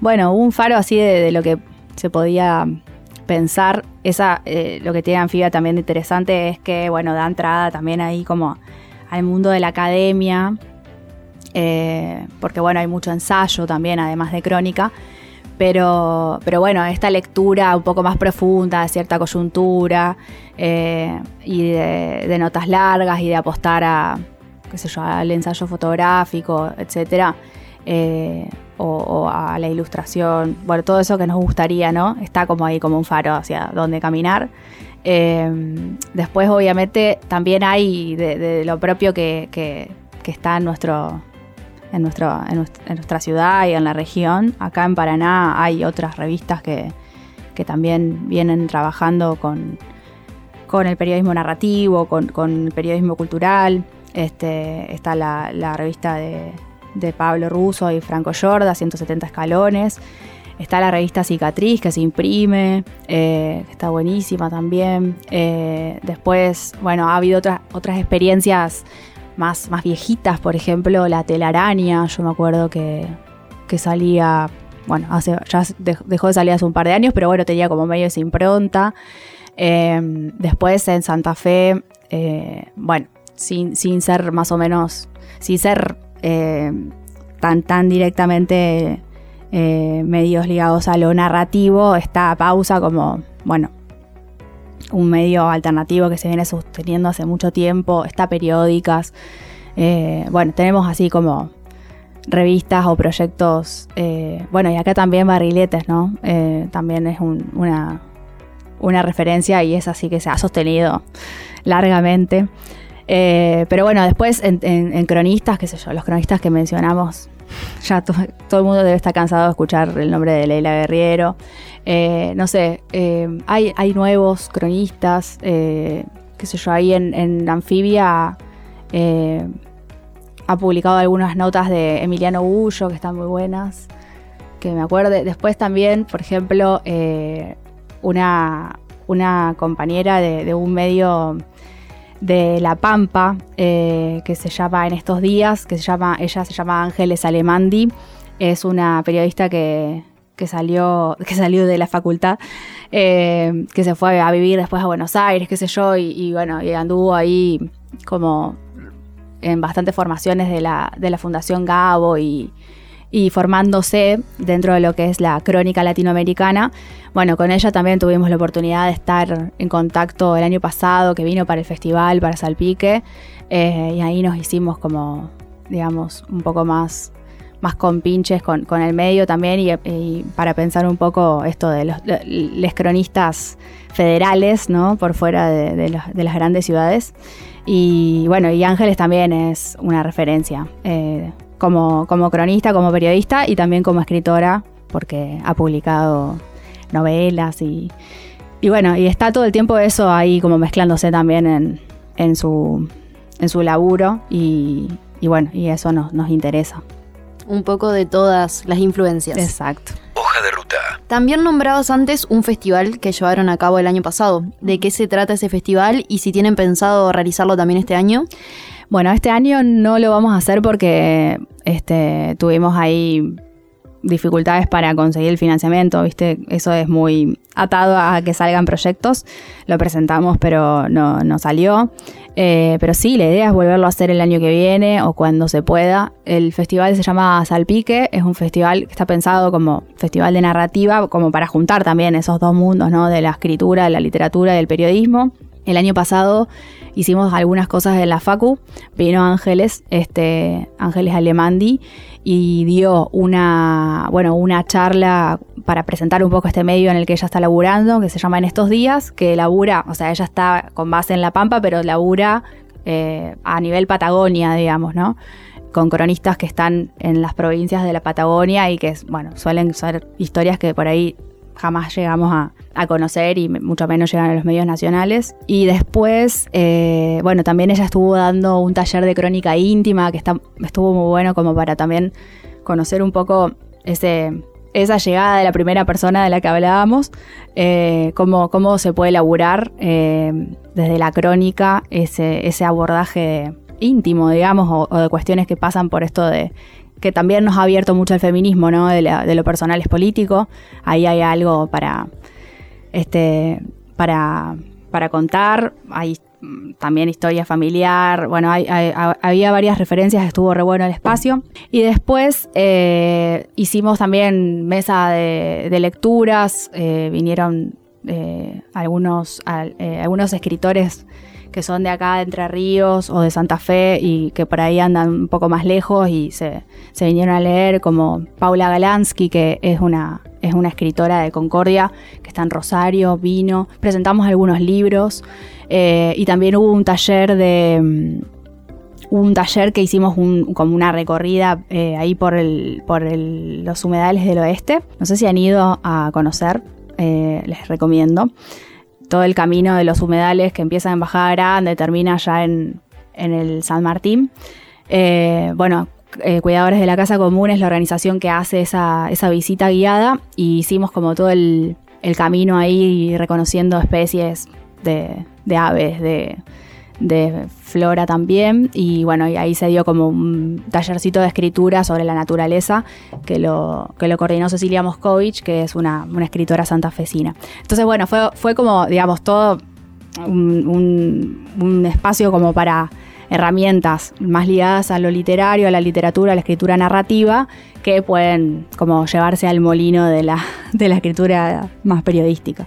bueno, un faro así de, de lo que se podía pensar. Esa, eh, lo que tiene Anfibia también de interesante es que, bueno, da entrada también ahí como al mundo de la academia, eh, porque bueno, hay mucho ensayo también, además de crónica. Pero, pero bueno, esta lectura un poco más profunda de cierta coyuntura eh, y de, notas largas y de apostar a, qué sé yo, al ensayo fotográfico, etcétera, eh, o, a la ilustración, bueno, todo eso que nos gustaría, ¿no? Está como ahí como un faro hacia donde caminar. Eh, después, obviamente, también hay de, de lo propio que, que- que está en nuestro, en, nuestro, en, nuestra, ciudad y en la región. Acá en Paraná hay otras revistas que, que también vienen trabajando con, con el periodismo narrativo, con, con el periodismo cultural. Este, está la, la revista de, de Pablo Russo y Franco Yorda, 170 escalones. Está la revista Cicatriz que se imprime, eh, que está buenísima también. Eh, después, bueno, ha habido otras, otras experiencias más, más viejitas, por ejemplo, la telaraña. Yo me acuerdo que, que salía, bueno, hace, ya de- dejó de salir hace un par de años, pero bueno, tenía como medio esa impronta. Eh, después en Santa Fe, eh, bueno, sin, sin ser más o menos, sin ser eh, tan, tan directamente eh, medios ligados a lo narrativo, está Pausa como, bueno, un medio alternativo que se viene sosteniendo hace mucho tiempo, está Periódicas, eh, bueno, tenemos así como revistas o proyectos, eh, bueno, y acá también Barriletes, ¿no? Eh, también es un- una, una referencia y es así que se ha sostenido largamente. Pero bueno, después en- en cronistas, qué sé yo, los cronistas que mencionamos, ya to- todo el mundo debe estar cansado de escuchar el nombre de Leila Guerriero. Eh, no sé, eh, hay, hay nuevos cronistas, eh, qué sé yo, ahí en, en Anfibia ha publicado algunas notas de Emiliano Bullo que están muy buenas, que me acuerde. Después también, por ejemplo, una, una compañera de un medio de La Pampa, eh, que se llama en estos días, que se llama, ella se llama Ángeles Alemandi, es una periodista que, que salió, <laughs> que salió de la facultad, eh, que se fue a vivir después a Buenos Aires, qué sé yo, y, bueno, y anduvo ahí como en bastantes formaciones de la, de la Fundación Gabo y, y formándose dentro de lo que es la crónica latinoamericana. Bueno, con ella también tuvimos la oportunidad de estar en contacto el año pasado, que vino para el festival, para Salpique, eh, y ahí nos hicimos como, digamos, un poco más, más compinches con, con el medio también, y, para pensar un poco esto de los, cronistas federales, ¿no? Por fuera de las grandes ciudades. Y bueno, y Ángeles también es una referencia. eh, como, como cronista, como periodista y también como escritora, porque ha publicado novelas y, y bueno, y está todo el tiempo eso ahí como mezclándose también en, en, su, en su laburo y, y bueno, y eso nos, nos interesa. Un poco de todas las influencias. Exacto. Hoja de ruta. También nombrabas antes un festival que llevaron a cabo el año pasado. ¿De qué se trata ese festival y si tienen pensado realizarlo también este año? Bueno, este año no lo vamos a hacer porque este, tuvimos ahí dificultades para conseguir el financiamiento, ¿viste? Eso es muy atado a que salgan proyectos. Lo presentamos, pero no, no salió. Eh, pero sí, la idea es volverlo a hacer el año que viene o cuando se pueda. El festival se llama Salpique, es un festival que está pensado como festival de narrativa, como para juntar también esos dos mundos, ¿no? De la escritura, de la literatura y del periodismo. El año pasado hicimos algunas cosas en la Facu, vino Ángeles, este, Ángeles Alemandi, y dio una, bueno, una charla para presentar un poco este medio en el que ella está laburando, que se llama En estos días, que labura, o sea, ella está con base en La Pampa, pero labura eh, a nivel Patagonia, digamos, ¿no? Con cronistas que están en las provincias de la Patagonia y que, bueno, suelen ser historias que por ahí jamás llegamos a, a conocer y mucho menos llegan a los medios nacionales. Y después, eh, bueno, también ella estuvo dando un taller de crónica íntima que está, estuvo muy bueno como para también conocer un poco ese, esa llegada de la primera persona de la que hablábamos, eh, cómo, cómo, se puede elaborar eh, desde la crónica ese, ese abordaje íntimo, digamos, o, o, de cuestiones que pasan por esto de que también nos ha abierto mucho el feminismo, ¿no? De, la, de lo personal es político. Ahí hay algo para, este, para, para contar. Hay también historia familiar. Bueno, hay, había varias referencias, estuvo re bueno el espacio. Y después eh, hicimos también mesa de, de lecturas, eh, vinieron eh, algunos, eh, algunos escritores que son de acá, de Entre Ríos o de Santa Fe y que por ahí andan un poco más lejos y se, se vinieron a leer, como Paula Galansky, que es una, es una escritora de Concordia, que está en Rosario, vino. Presentamos algunos libros eh, y también hubo un taller de... Um, un taller que hicimos como una recorrida eh, ahí por, el, por el, los humedales del oeste. No sé si han ido a conocer, eh, les recomiendo todo el camino de los humedales que empieza en Bajada Grande, termina ya en, en el San Martín. Eh, bueno, eh, Cuidadores de la Casa Común es la organización que hace esa, esa visita guiada y hicimos como todo el, el camino ahí reconociendo especies de, de aves, de, de flora también y bueno, y ahí se dio como un tallercito de escritura sobre la naturaleza que lo, que lo coordinó Cecilia Moscovich, que es una, una escritora santafesina. Entonces bueno, fue, fue como, digamos, todo un, un, espacio como para herramientas más ligadas a lo literario, a la literatura, a la escritura narrativa, que pueden como llevarse al molino de la, <laughs> de la escritura más periodística.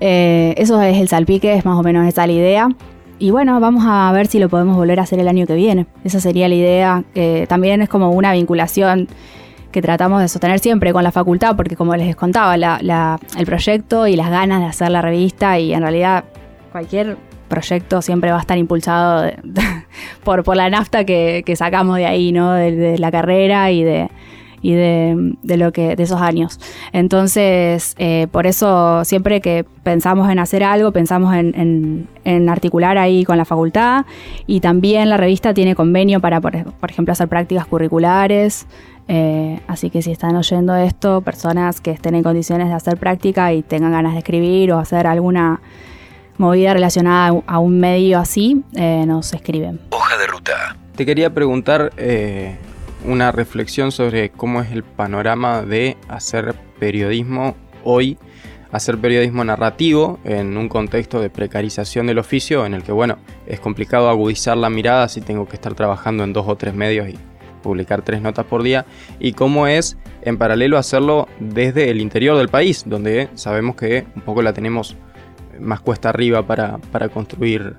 Eh, eso es el salpique, es más o menos esa la idea. Y bueno, vamos a ver si lo podemos volver a hacer el año que viene. Esa sería la idea. Eh, también es como una vinculación que tratamos de sostener siempre con la facultad, porque como les contaba, la, la, el proyecto y las ganas de hacer la revista y en realidad cualquier proyecto siempre va a estar impulsado de, <laughs> por, por la nafta que, que, sacamos de ahí, ¿no? De la carrera y de, y de, de, lo que de esos años. Entonces, eh, por eso siempre que pensamos en hacer algo, pensamos en, en, articular ahí con la facultad y también la revista tiene convenio para, por, ejemplo, hacer prácticas curriculares. Eh, así que si están oyendo esto, personas que estén en condiciones de hacer práctica y tengan ganas de escribir o hacer alguna movida relacionada a un medio así, eh, nos escriben. Hoja de ruta. Te quería preguntar una reflexión sobre cómo es el panorama de hacer periodismo hoy, hacer periodismo narrativo en un contexto de precarización del oficio en el que, bueno, es complicado agudizar la mirada si tengo que estar trabajando en dos o tres medios y publicar tres notas por día, y cómo es en paralelo hacerlo desde el interior del país, donde sabemos que un poco la tenemos más cuesta arriba para, para construir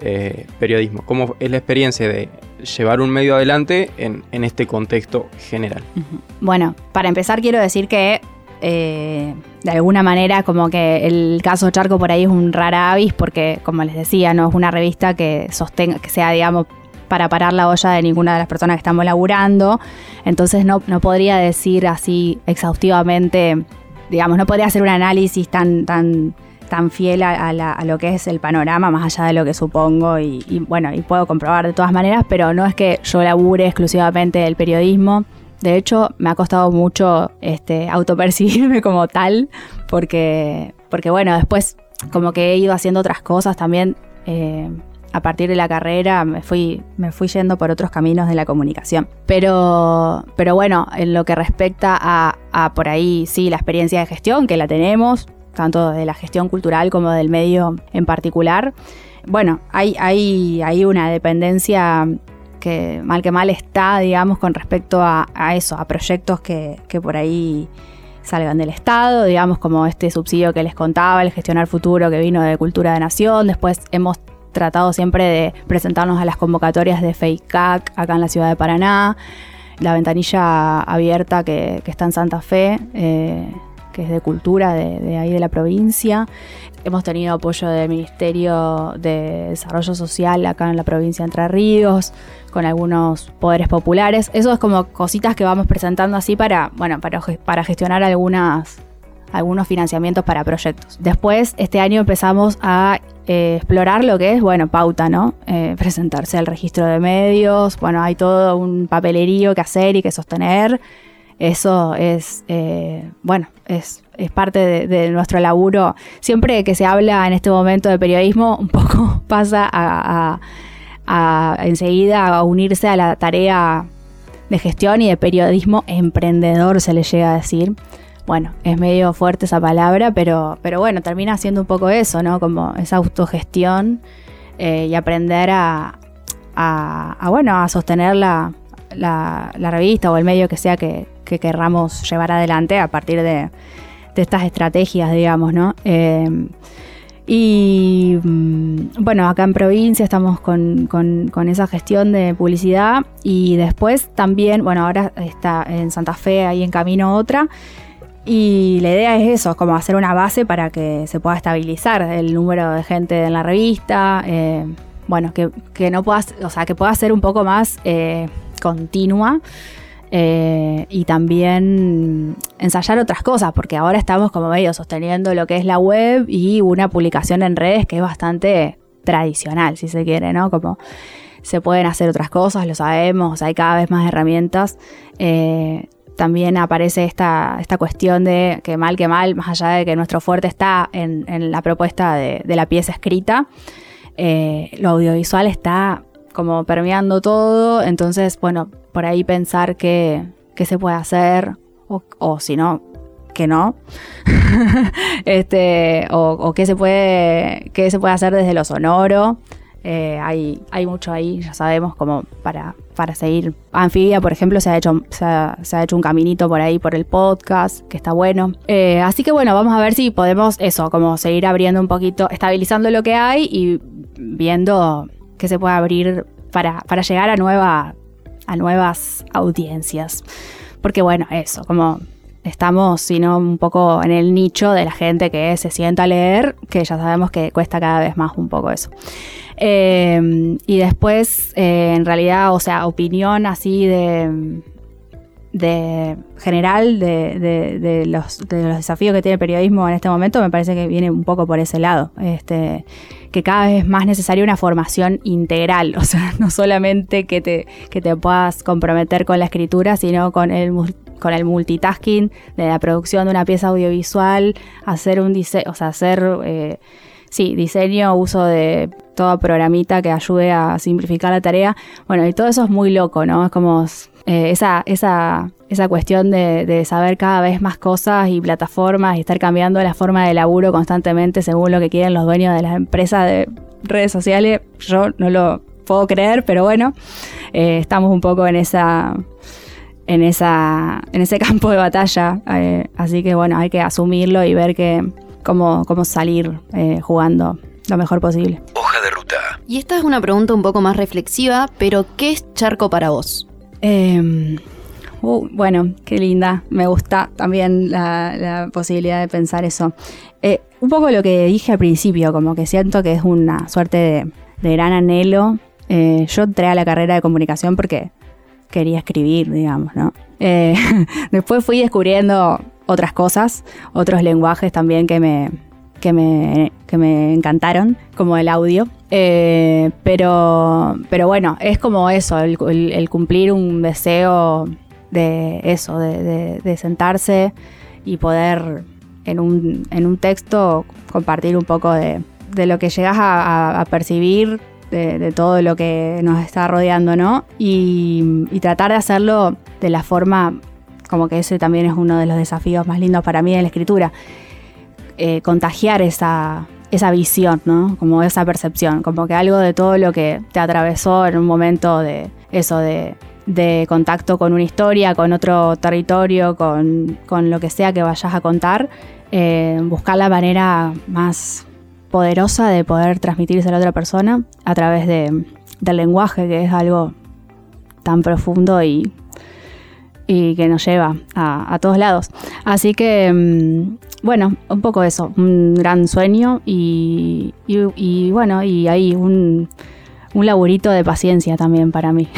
eh, periodismo. ¿Cómo es la experiencia de llevar un medio adelante en, este contexto general? Bueno, para empezar quiero decir que eh, de alguna manera como que el caso Charco por ahí es un rara avis porque como les decía, no es una revista que sostenga, que sea digamos para parar la olla de ninguna de las personas que estamos laburando. Entonces no, no podría decir así exhaustivamente, digamos, no podría hacer un análisis tan, tan tan fiel a, la, lo que es el panorama, más allá de lo que supongo, y, bueno, y puedo comprobar de todas maneras, pero no es que yo labure exclusivamente del periodismo. De hecho, me ha costado mucho este, autopercibirme <laughs> como tal, porque, porque bueno, después como que he ido haciendo otras cosas también. Eh, a partir de la carrera me fui, me fui yendo por otros caminos de la comunicación. Pero, pero bueno, en lo que respecta a por ahí, sí, la experiencia de gestión, que la tenemos, tanto de la gestión cultural como del medio en particular, bueno, hay, hay, hay una dependencia que mal que mal está, digamos, con respecto a, eso, a proyectos que, que por ahí salgan del Estado, digamos, como este subsidio que les contaba, el gestionar futuro que vino de Cultura de Nación. Después hemos tratado siempre de presentarnos a las convocatorias de FEICAC acá en la ciudad de Paraná, la ventanilla abierta que, que está en Santa Fe. Eh, que es de cultura de, de, ahí de la provincia. Hemos tenido apoyo del Ministerio de Desarrollo Social acá en la provincia de Entre Ríos, con algunos poderes populares. Eso es como cositas que vamos presentando así para, bueno, para, para gestionar algunas, algunos financiamientos para proyectos. Después, este año empezamos a eh, explorar lo que es, bueno, pauta, ¿no? Eh, presentarse al registro de medios, bueno, hay todo un papelerío que hacer y que sostener eso es, eh, bueno, es, es parte de, nuestro laburo. Siempre que se habla en este momento de periodismo, <laughs> un poco pasa a, a, enseguida a unirse a la tarea de gestión y de periodismo emprendedor, se le llega a decir. Bueno, es medio fuerte esa palabra, pero, pero bueno, termina siendo un poco eso, ¿no? Como esa autogestión eh, y aprender a, a, bueno, a sostener la, la, revista o el medio que sea que, que querramos llevar adelante a partir de, estas estrategias, digamos, ¿no? Eh, y bueno, acá en provincia estamos con, con, esa gestión de publicidad y después también, bueno, ahora está en Santa Fe, ahí en camino otra. Y la idea es eso, como hacer una base para que se pueda estabilizar el número de gente en la revista. Eh, bueno, que, que, no pueda, o sea, que pueda ser un poco más eh, continua. Eh, y también ensayar otras cosas, porque ahora estamos como medio sosteniendo lo que es la web y una publicación en redes que es bastante tradicional, si se quiere, ¿no? Como se pueden hacer otras cosas, lo sabemos, hay cada vez más herramientas. Eh, también aparece esta, esta cuestión de que mal que mal, más allá de que nuestro fuerte está en, la propuesta de, de, la pieza escrita, eh, lo audiovisual está como permeando todo, entonces, bueno, por ahí pensar que, se puede hacer, o, o si no, que no, <laughs> este, o, qué se puede, qué se puede hacer desde lo sonoro. Eh, hay, hay mucho ahí, ya sabemos, como para, para seguir. Anfibia, por ejemplo, se ha, hecho, se ha, se, ha, hecho un caminito por ahí por el podcast, que está bueno. Eh, así que bueno, vamos a ver si podemos eso, como seguir abriendo un poquito, estabilizando lo que hay y viendo que se puede abrir para, para llegar a, nueva, a nuevas audiencias. Porque bueno, eso, como estamos, sino un poco en el nicho de la gente que se sienta a leer, que ya sabemos que cuesta cada vez más un poco eso. Eh, y después, eh, en realidad, o sea, opinión así de, de general de, de, de, los, de los desafíos que tiene el periodismo en este momento, me parece que viene un poco por ese lado. Este, que cada vez es más necesaria una formación integral, <laughs> o sea, no solamente que te, que te puedas comprometer con la escritura, sino con el, con el multitasking de la producción de una pieza audiovisual, hacer un diseño, o sea, hacer, eh, sí, diseño, uso de toda programita que ayude a simplificar la tarea. Bueno, y todo eso es muy loco, ¿no? Es como eh, esa, esa, esa cuestión de, de, saber cada vez más cosas y plataformas y estar cambiando la forma de laburo constantemente según lo que quieren los dueños de las empresas de redes sociales. Yo no lo puedo creer, pero bueno, eh, estamos un poco en esa en, esa, en ese <laughs> campo de batalla. Eh, así que bueno, hay que asumirlo y ver que, cómo, cómo salir eh, jugando lo mejor posible. Hoja de ruta. Y esta es una pregunta un poco más reflexiva, pero ¿qué es charco para vos? Eh, uh, bueno, qué linda. Me gusta también la, posibilidad de pensar eso. Eh, un poco lo que dije al principio, como que siento que es una suerte de, de gran anhelo. Eh, yo entré a la carrera de comunicación porque quería escribir, digamos, ¿no? Eh, <laughs> después fui descubriendo otras cosas, otros lenguajes también que me, que me, que me encantaron, como el audio. Eh, pero, pero bueno, es como eso, el, cumplir un deseo de eso, de, sentarse y poder en un, en un texto compartir un poco de, de lo que llegas a, percibir de, todo lo que nos está rodeando, ¿no? Y, y tratar de hacerlo de la forma, como que ese también es uno de los desafíos más lindos para mí en la escritura, eh, contagiar esa, esa visión, ¿no? Como esa percepción, como que algo de todo lo que te atravesó en un momento de eso, de, contacto con una historia, con otro territorio, con, lo que sea que vayas a contar, eh, buscar la manera más poderosa de poder transmitirse a la otra persona a través de, del lenguaje, que es algo tan profundo y, que nos lleva a, a todos lados. Así que, mm, bueno, un poco eso, un gran sueño y, y- y, bueno, y ahí un, un laburito de paciencia también para mí.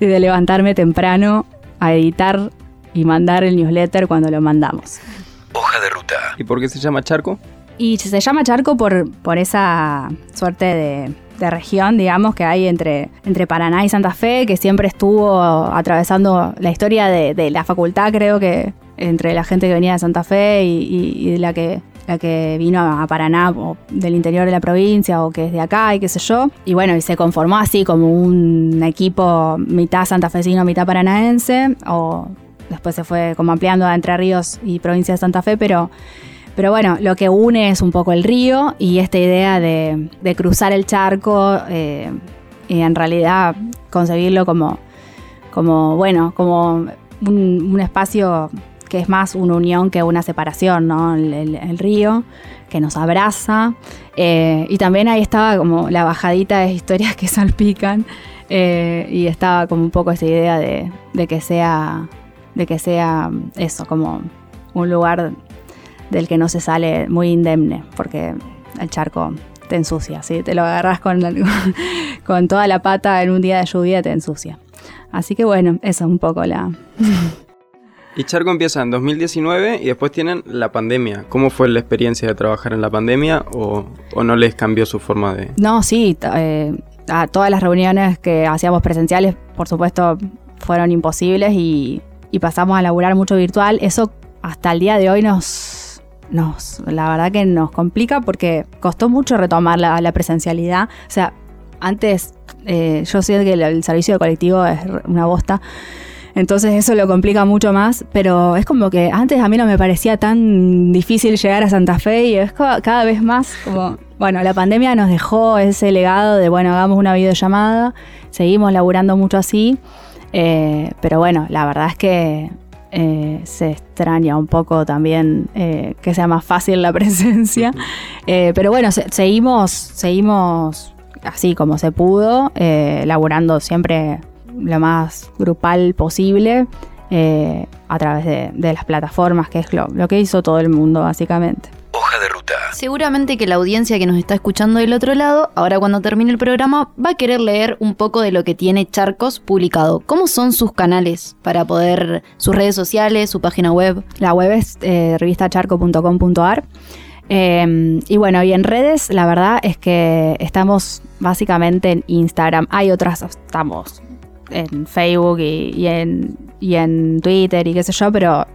y <laughs> de levantarme temprano a editar y mandar el newsletter cuando lo mandamos. Hoja de ruta. ¿Y por qué se llama charco? Y se llama Charco por, por esa suerte de, de región, digamos, que hay entre, entre Paraná y Santa Fe, que siempre estuvo atravesando la historia de, de la facultad, creo que entre la gente que venía de Santa Fe y, y- la que, la que vino a Paraná o del interior de la provincia o que es de acá y qué sé yo. Y bueno, y se conformó así como un equipo mitad santafesino, mitad paranaense, o después se fue como ampliando a Entre Ríos y provincia de Santa Fe, pero... Pero bueno, lo que une es un poco el río y esta idea de, cruzar el charco eh, y en realidad concebirlo como, como bueno, como un espacio que es más una unión que una separación, ¿no? El, río que nos abraza. eh, y también ahí estaba como la bajadita de historias que <laughs> salpican. eh, y estaba como un poco esa idea de, de que sea. de que sea eso, como un lugar del que no se sale muy indemne, porque el charco te ensucia, ¿sí? Te lo agarras con, <laughs> con toda la pata en un día de lluvia, te ensucia. Así que bueno, eso es un poco la... <laughs> Y Charco empieza en 2019 y después tienen la pandemia. ¿Cómo fue la experiencia de trabajar en la pandemia o, o no les cambió su forma de...? No, sí, eh, a todas las reuniones que hacíamos presenciales, por supuesto, fueron imposibles y, y pasamos a laburar mucho virtual. Eso hasta el día de hoy nos, nos la verdad que nos complica porque costó mucho retomar la, la presencialidad. O sea, antes eh, yo sé que el, el servicio de colectivo es una bosta. Entonces eso lo complica mucho más, pero es como que antes a mí no me parecía tan difícil llegar a Santa Fe y es ca- cada vez más como, bueno, la pandemia nos dejó ese legado de, bueno, hagamos una videollamada, seguimos laburando mucho así, eh, pero bueno, la verdad es que eh, se extraña un poco también eh, que sea más fácil la <laughs> presencia, pero bueno, se- seguimos, seguimos así como se pudo, laburando siempre lo más grupal posible eh, a través de, de las plataformas, que es lo, lo que hizo todo el mundo básicamente. Hoja de ruta. Seguramente que la audiencia que nos está escuchando del otro lado, ahora cuando termine el programa, va a querer leer un poco de lo que tiene Charcos publicado. ¿Cómo son sus canales para poder, sus redes sociales, su página web? La web es eh, revistacharco.com.ar. Eh, y bueno, y en redes, la verdad es que estamos básicamente en Instagram. Hay otras, estamos en Facebook y, en, y en Twitter y qué sé yo, pero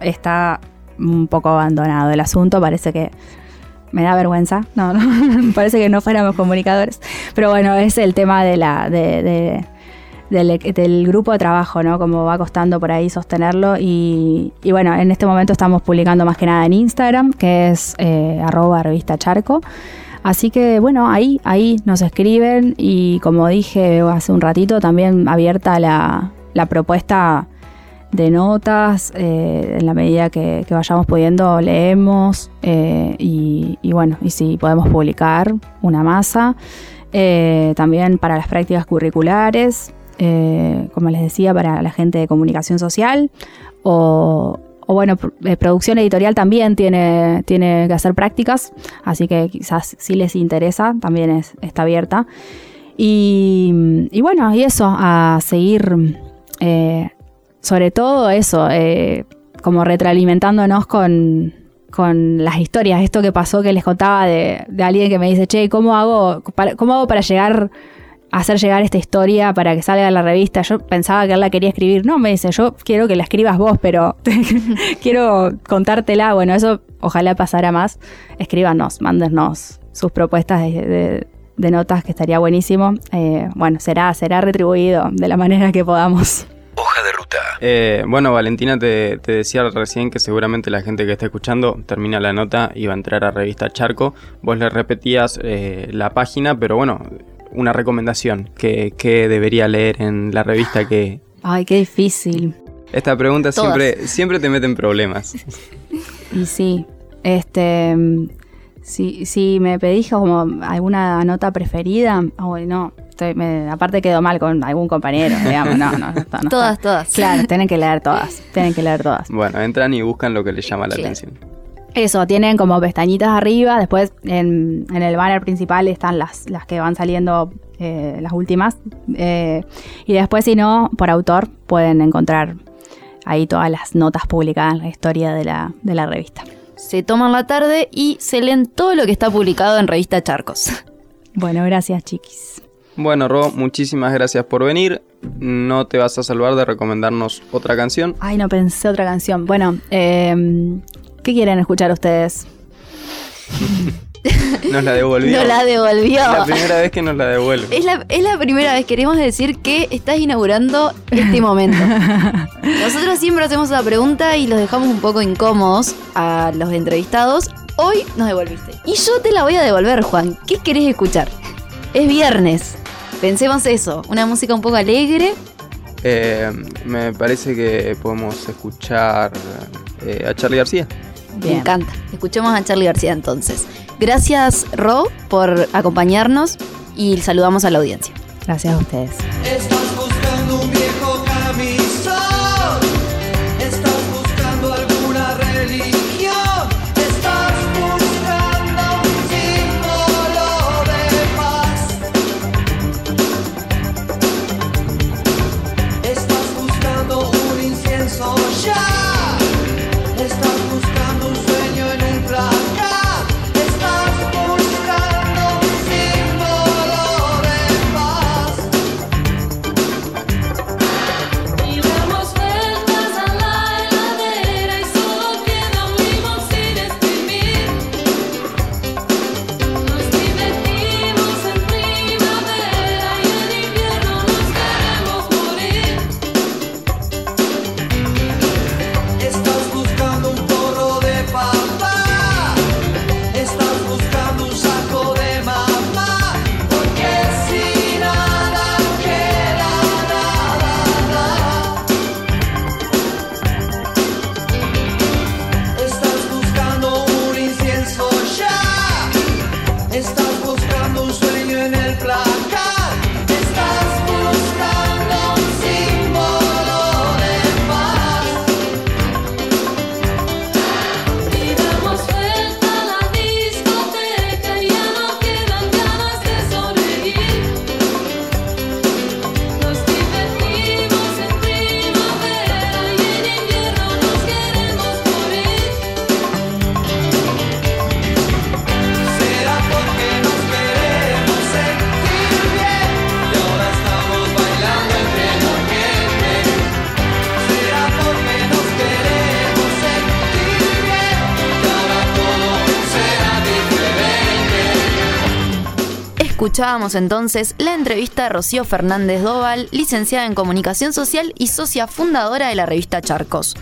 está un poco abandonado el asunto. Parece que me da vergüenza. No, no, <laughs> parece que no fuéramos comunicadores. Pero bueno, es el tema de la, de, de- del, del grupo de trabajo, ¿no? Como va costando por ahí sostenerlo. Y, y bueno, en este momento estamos publicando más que nada en Instagram, que es eh, arroba revista charco. Así que bueno, ahí, ahí nos escriben y como dije hace un ratito, también abierta la, la propuesta de notas, eh, en la medida que, que vayamos pudiendo leemos eh, y, bueno, y si podemos publicar una masa. Eh, también para las prácticas curriculares, como les decía, para la gente de comunicación social o, o bueno, eh, producción editorial también tiene, tiene que hacer prácticas, así que quizás si les interesa, también es- está abierta. Y, y bueno, y eso, a seguir, eh, sobre todo eso, eh, como retroalimentándonos con, con las historias, esto que pasó que les contaba de, alguien que me dice, che, ¿cómo hago cómo hago para llegar hacer llegar esta historia para que salga en la revista. Yo pensaba que él la quería escribir. No, me dice, yo quiero que la escribas vos, pero <laughs> quiero contártela. Bueno, eso ojalá pasara más. Escríbanos, mándenos sus propuestas de, de- de notas que estaría buenísimo. Eh, bueno, será, será retribuido de la manera que podamos. Hoja de ruta. Eh, bueno, Valentina te, te decía recién que seguramente la gente que está escuchando termina la nota y va a entrar a revista Charco. Vos le repetías eh, la página, pero bueno, una recomendación que, que debería leer en la revista que... Ay, qué difícil. Esta pregunta Todas. siempre, siempre te mete en problemas. <laughs> Y sí, este, si, si me pedís como alguna nota preferida, ay, no, estoy- me- aparte quedo mal con algún compañero, digamos, no, no, Todas, <laughs> está. todas. Claro, tienen que leer todas, tienen que leer todas. Bueno, entran y buscan lo que les llama la atención. Eso, tienen como pestañitas arriba, después en, en el banner principal están las, las que van saliendo, eh, las últimas, eh, y después si no, por autor pueden encontrar ahí todas las notas publicadas en la historia de la, de la revista. Se toman la tarde y se leen todo lo que está publicado en revista Charcos. Bueno, gracias chiquis. Bueno, Ro, muchísimas gracias por venir. No te vas a salvar de recomendarnos otra canción. Ay, no pensé otra canción. Bueno, eh, ¿qué quieren escuchar ustedes? <laughs> Nos la devolvió. No la devolvió. La primera vez que nos la devuelve. Es la, es la primera vez, queremos decir que estás inaugurando este <laughs> momento. Nosotros siempre hacemos la pregunta y los dejamos un poco incómodos a los entrevistados. Hoy nos devolviste. Y yo te la voy a devolver, Juan. ¿Qué querés escuchar? Es viernes. Pensemos eso, una música un poco alegre. Eh, me parece que podemos escuchar eh, a Charlie García. Me encanta. Escuchemos a Charlie García entonces. Gracias, Ro, por acompañarnos y saludamos a la audiencia. Gracias a ustedes. Escuchábamos entonces la entrevista de Rocío Fernández Doval, licenciada en Comunicación Social y socia fundadora de la revista Charcos.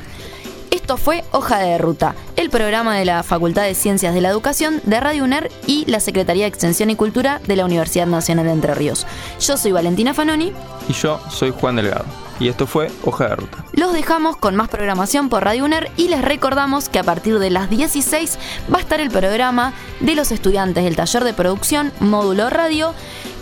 Esto fue Hoja de Ruta, el programa de la Facultad de Ciencias de la Educación de Radio UNER y la Secretaría de Extensión y Cultura de la Universidad Nacional de Entre Ríos. Yo soy Valentina Fanoni. Y yo soy Juan Delgado. Y esto fue Hoja de Ruta. Los dejamos con más programación por Radio UNER y les recordamos que a partir de las 16 va a estar el programa de los estudiantes del taller de producción Módulo Radio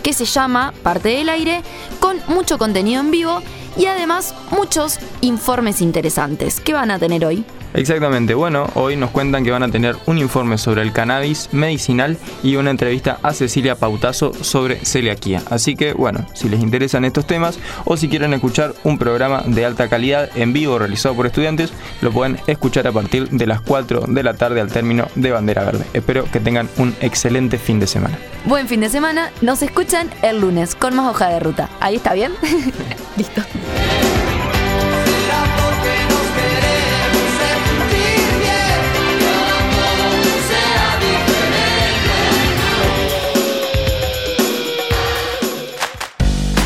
que se llama Parte del Aire con mucho contenido en vivo y además muchos informes interesantes. ¿Qué van a tener hoy? Exactamente, bueno, hoy nos cuentan que van a tener un informe sobre el cannabis medicinal y una entrevista a Cecilia Pautazo sobre celiaquía. Así que, bueno, si les interesan estos temas o si quieren escuchar un programa de alta calidad en vivo realizado por estudiantes, lo pueden escuchar a partir de las 4 de la tarde al término de Bandera Verde. Espero que tengan un excelente fin de semana. Buen fin de semana, nos escuchan el lunes con más hoja de ruta. ¿Ahí está bien? <laughs> Listo.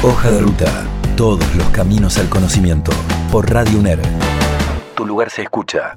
Hoja de ruta. Todos los caminos al conocimiento. Por Radio UNER. Tu lugar se escucha.